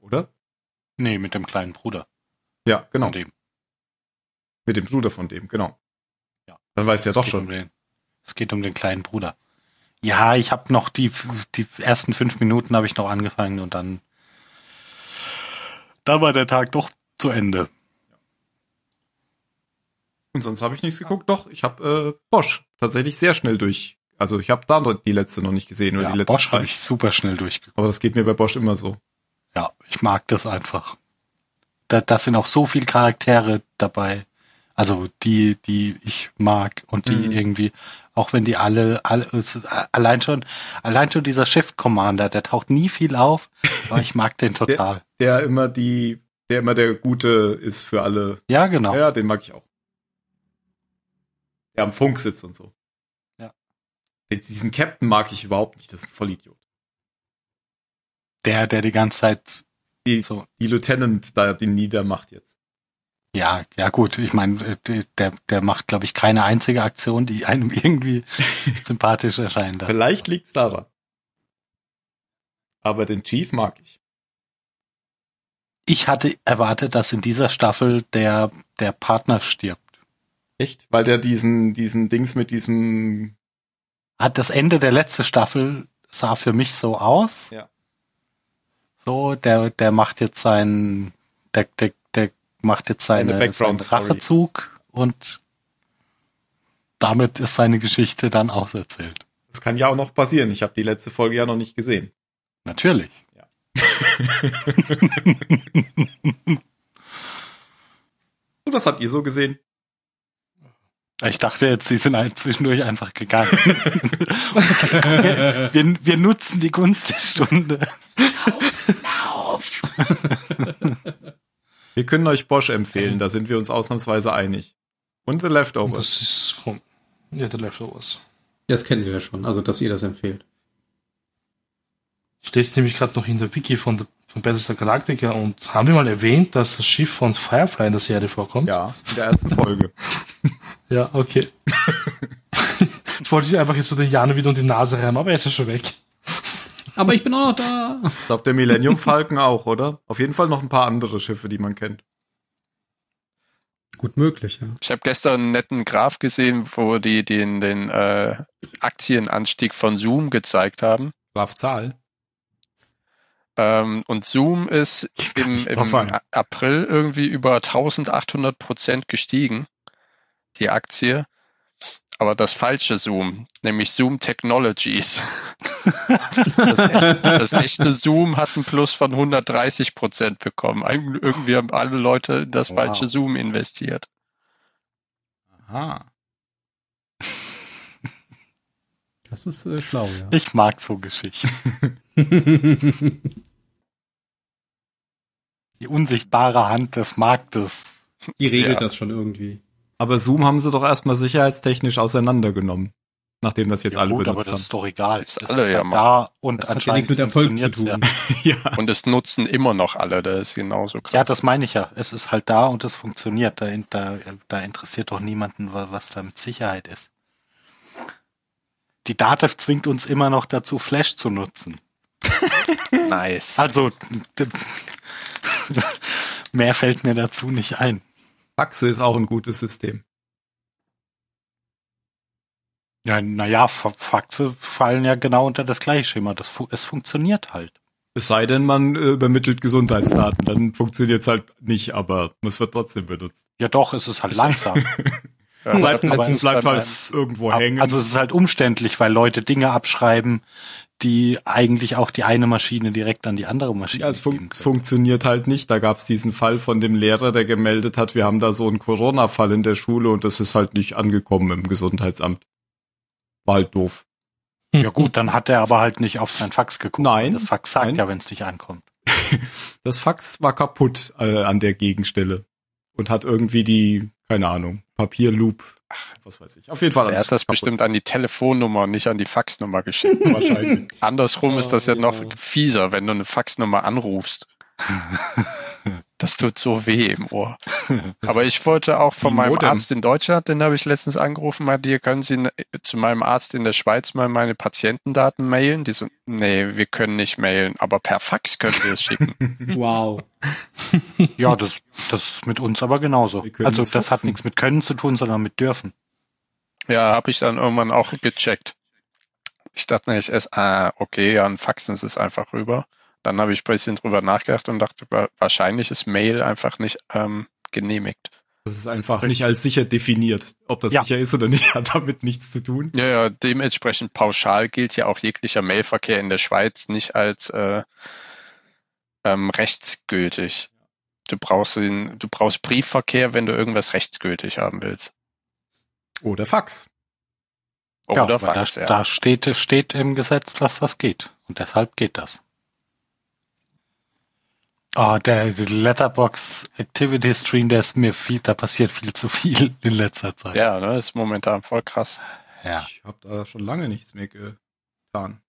Oder? Nee, mit dem kleinen Bruder. Ja, genau. Von dem. Mit dem Bruder von dem, genau. Ja. Dann weiß ja doch schon. Um den, es geht um den kleinen Bruder. Ja, ich habe noch die, die ersten fünf Minuten habe ich noch angefangen und dann, dann war der Tag doch zu Ende. Und sonst habe ich nichts geguckt. Doch, ich habe äh, Bosch tatsächlich sehr schnell durch. Also ich habe da noch die letzte noch nicht gesehen oder Ja, die letzte Bosch habe ich super schnell durchgeguckt. Aber das geht mir bei Bosch immer so. Ja, ich mag das einfach. Da, da sind auch so viele Charaktere dabei. Also die, die ich mag und die Mhm. irgendwie, auch wenn die alle, alle ist allein schon, allein schon dieser Shift Commander, der taucht nie viel auf, aber ich mag den total. Der immer die, der immer der Gute ist für alle. Ja, genau. Ja, den mag ich auch. Der am Funk sitzt und so. Ja. Diesen Captain mag ich überhaupt nicht. Das ist ein Vollidiot. Der, der die ganze Zeit Die, so, die Lieutenant da den niedermacht jetzt. ja, ja gut, ich meine, der, der macht, glaube ich, keine einzige Aktion, die einem irgendwie sympathisch erscheinen darf. Vielleicht liegt's daran. Aber den Chief mag ich. Ich hatte erwartet, dass in dieser Staffel der, der Partner stirbt. Echt? Weil der diesen, diesen Dings mit diesem, hat das Ende der letzten Staffel sah für mich so aus. Ja. So, der, der macht jetzt seinen, der, der, der macht jetzt seine, Eine seinen. Rachezug und damit ist seine Geschichte dann auserzählt. das kann ja auch noch passieren. Ich habe die letzte Folge ja noch nicht gesehen. Natürlich. Und was habt ihr so gesehen? Ich dachte jetzt, sie sind halt zwischendurch einfach gegangen. wir, wir, wir nutzen die Gunst der Stunde. Wir können euch Bosch empfehlen, da sind wir uns ausnahmsweise einig. Und The Leftovers. das ist ja, The Leftovers. Das kennen wir ja schon, also dass ihr das empfehlt. Ich lese nämlich gerade noch in der Wiki von, der- von Battlestar Galactica und haben wir mal erwähnt, dass das Schiff von Firefly in der Serie vorkommt? Ja, in der ersten Folge. Ja, okay. ich wollte dich einfach jetzt so den Jan wieder um die Nase reimen, aber er ist ja schon weg. Aber ich bin auch noch da. Ich glaube, der Millennium Falcon auch, oder? Auf jeden Fall noch ein paar andere Schiffe, die man kennt. Gut möglich, ja. Ich habe gestern einen netten Graph gesehen, wo die den, den äh, Aktienanstieg von Zoom gezeigt haben. Graf Zahl. Ähm, und Zoom ist im, im April irgendwie über 1800 Prozent gestiegen, die Aktie. Aber das falsche Zoom, nämlich Zoom Technologies. das, echte, das echte Zoom hat einen Plus von 130 Prozent bekommen. Irgendwie haben alle Leute in das Wow. falsche Zoom investiert. Aha. Das ist äh, schlau, ja. Ich mag so Geschichten. Die unsichtbare Hand des Marktes. Die regelt Ja. das schon irgendwie. Aber Zoom haben sie doch erstmal sicherheitstechnisch auseinandergenommen. Nachdem das jetzt Ja, alle gut, aber benutzt das ist doch egal. Ist Das alle ja halt mal. da und Das hat ja nichts mit Erfolg zu tun. haben. ja. Und es nutzen immer noch alle, das ist genauso krass. Ja. ja, das meine ich ja. Es ist halt da und es funktioniert. Da, da, da interessiert doch niemanden, wa- was da mit Sicherheit ist. Die Datev zwingt uns immer noch dazu, Flash zu nutzen. nice. Also, mehr fällt mir dazu nicht ein. Faxe ist auch ein gutes System. Ja, naja, Faxe fallen ja genau unter das gleiche Schema. Das, fu- es funktioniert halt. Es sei denn, man äh, übermittelt Gesundheitsdaten, dann funktioniert es halt nicht, aber es wird trotzdem benutzt. Ja doch, es ist halt langsam. Ja, bleibt, bleibt, letztens bleibt halt irgendwo Ab- hängen. Also es ist halt umständlich, weil Leute Dinge abschreiben, die eigentlich auch die eine Maschine direkt an die andere Maschine Ja, es, fun funktioniert halt nicht. Da gab es diesen Fall von dem Lehrer, der gemeldet hat, wir haben da so einen Corona-Fall in der Schule und das ist halt nicht angekommen im Gesundheitsamt. War halt doof. Ja gut, dann hat er aber halt nicht auf sein Fax geguckt. Nein, Das Fax sagt nein. ja, wenn es nicht ankommt. Das Fax war kaputt äh, an der Gegenstelle und hat irgendwie die, keine Ahnung, Papierloop, was weiß ich. Auf jeden Fall Er hat das kaputt. bestimmt an die Telefonnummer, nicht an die Faxnummer geschickt. wahrscheinlich. Andersrum ist das ja Oh, noch ja. fieser, wenn du eine Faxnummer anrufst. Das tut so weh im Ohr. Aber ich wollte auch von meinem Modem. Arzt in Deutschland, den habe ich letztens angerufen, meinte, hier können Sie zu meinem Arzt in der Schweiz mal meine Patientendaten mailen. Die so, nee, wir können nicht mailen, aber per Fax können wir es schicken. Wow. Ja, das, das ist mit uns aber genauso. Also es das hat nichts mit können zu tun, sondern mit dürfen. Ja, habe ich dann irgendwann auch gecheckt. Ich dachte nicht erst, ah, okay, ja, ein Faxen ist es einfach rüber. Dann habe ich ein bisschen drüber nachgedacht und dachte, wa- wahrscheinlich ist Mail einfach nicht ähm, genehmigt. Das ist einfach nicht als sicher definiert. Ob das Ja. sicher ist oder nicht, hat damit nichts zu tun. Ja, ja, dementsprechend pauschal gilt ja auch jeglicher Mailverkehr in der Schweiz nicht als äh, ähm, rechtsgültig. Du brauchst den, du brauchst Briefverkehr, wenn du irgendwas rechtsgültig haben willst. Oder Fax. Oder ja, Fax, da, ja. da steht, steht im Gesetz, dass das geht. Und deshalb geht das. Ah, der Letterbox Activity Stream, der ist mir viel, da passiert viel zu viel in letzter Zeit. Ja, ne, ist momentan voll krass. Ja. Ich habe da schon lange nichts mehr getan.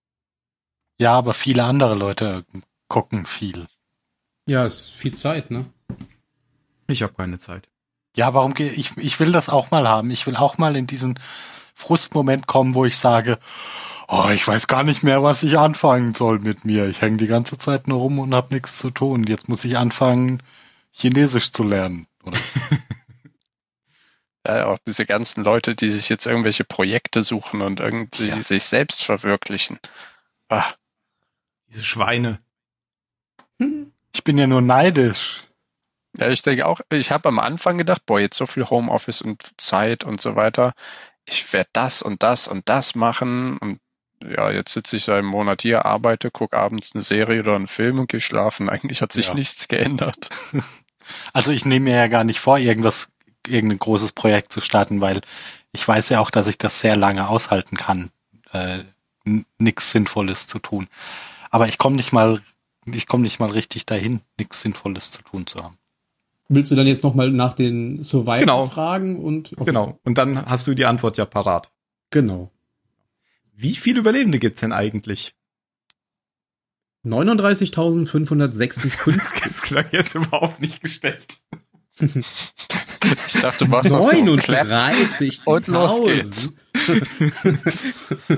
Ja, aber viele andere Leute gucken viel. Ja, ist viel Zeit, ne? Ich habe keine Zeit. Ja, warum gehe ich, ich will das auch mal haben. Ich will auch mal in diesen Frustmoment kommen, wo ich sage, oh, ich weiß gar nicht mehr, was ich anfangen soll mit mir. Ich hänge die ganze Zeit nur rum und habe nichts zu tun. Jetzt muss ich anfangen, Chinesisch zu lernen. Ja, auch diese ganzen Leute, die sich jetzt irgendwelche Projekte suchen und irgendwie Ja. sich selbst verwirklichen. Ah, Diese Schweine. Ich bin ja nur neidisch. ja, ich denke auch, ich habe am Anfang gedacht, boah, jetzt so viel Homeoffice und Zeit und so weiter. Ich werde das und das und das machen. Und ja, jetzt sitze ich seit einem Monat hier, arbeite, gucke abends eine Serie oder einen Film und gehe schlafen. Eigentlich hat sich Ja. nichts geändert. Also ich nehme mir ja gar nicht vor, irgendwas, irgendein großes Projekt zu starten, weil ich weiß ja auch, dass ich das sehr lange aushalten kann, äh, nichts Sinnvolles zu tun. Aber ich komme nicht mal, ich komme nicht mal richtig dahin, nichts Sinnvolles zu tun zu haben. Willst du dann jetzt nochmal nach den Survivor Genau. fragen und okay. Genau. Und dann hast du die Antwort ja parat. Genau. Wie viele Überlebende gibt's denn eigentlich? 39.556. Das klang jetzt überhaupt nicht gestellt. Ich dachte, du machst noch so einen Clap. 39. Und los geht's.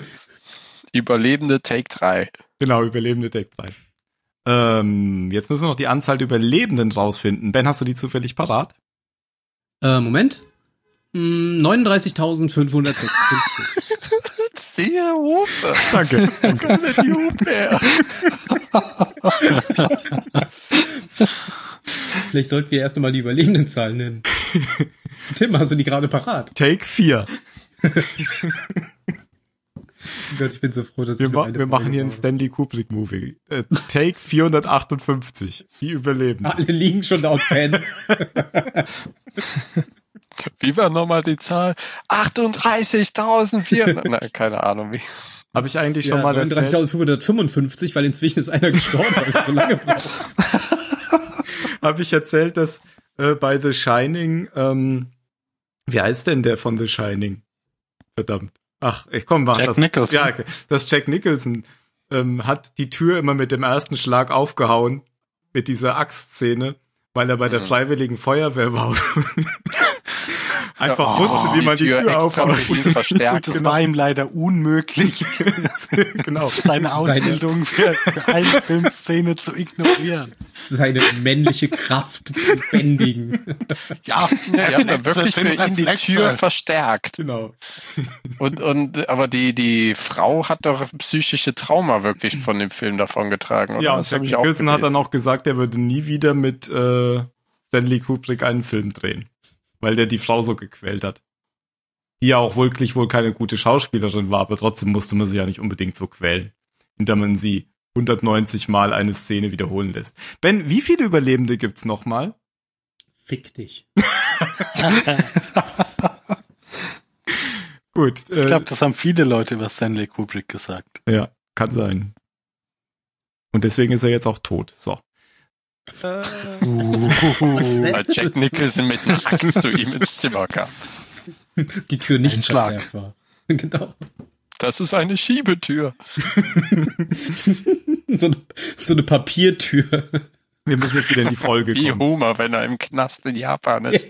Überlebende Take 3. Genau, Überlebende Deck 3. Ähm, jetzt müssen wir noch die Anzahl der Überlebenden rausfinden. Ben, hast du die zufällig parat? Äh, Moment. Mm, 39.556. Siehe Hupe. Danke. Die Hupe. Vielleicht sollten wir erst einmal die Überlebendenzahlen nennen. Tim, hast du die gerade parat? Take 4. Gott, ich bin so froh, dass Wir, ma wir machen hier einen. Stanley Kubrick Movie. Äh, Take 458. Die Überlebenden. Alle liegen schon und pennen. Wie war nochmal die Zahl? 38.400. Na, keine Ahnung wie. Habe ich eigentlich schon Ja, mal erzählt? 39.555, weil inzwischen ist einer gestorben, weil ich so lange brauche. Habe ich erzählt, dass äh, bei The Shining, ähm, wie heißt denn der von The Shining? Verdammt. Ach, ich komm, mach Jack das. Nicholson. Ja, okay. das Jack Nicholson ähm, hat die Tür immer mit dem ersten Schlag aufgehauen mit dieser Axtszene, weil er bei der Mhm. Freiwilligen Feuerwehr war. Einfach Ja, wusste, oh, wie man die, Tür extra aufhaut. für ihn verstärkt. Das war ihm leider unmöglich, genau. seine Ausbildung für, für eine Filmszene zu ignorieren. Seine männliche Kraft zu bändigen. Ja, Ja, die haben dann wirklich für ihn die Tür verstärkt. Genau. Und, und, aber die, die Frau hat doch psychische Trauma wirklich von dem Film davongetragen, oder? Ja, und das Jack Nicholson hat dann auch gesagt, er würde nie wieder mit äh, Stanley Kubrick einen Film drehen, weil der die Frau so gequält hat. die ja auch wirklich wohl keine gute Schauspielerin war, aber trotzdem musste man sie ja nicht unbedingt so quälen, indem man sie 190 Mal eine Szene wiederholen lässt. Ben, wie viele Überlebende gibt's noch mal? Fick dich. Gut. Äh, Ich glaube, das haben viele Leute über Stanley Kubrick gesagt. ja, kann sein. Und deswegen ist er jetzt auch tot. So. Weil Jack Nicholson mit einer Axt zu ihm ins Zimmer kam. Die Tür nicht Ein Schlag. verkehrt war. Genau. Das ist eine Schiebetür. So eine, so eine Papiertür. Wir müssen jetzt wieder in die Folge Wie kommen. Homer, wenn er im Knast in Japan ist.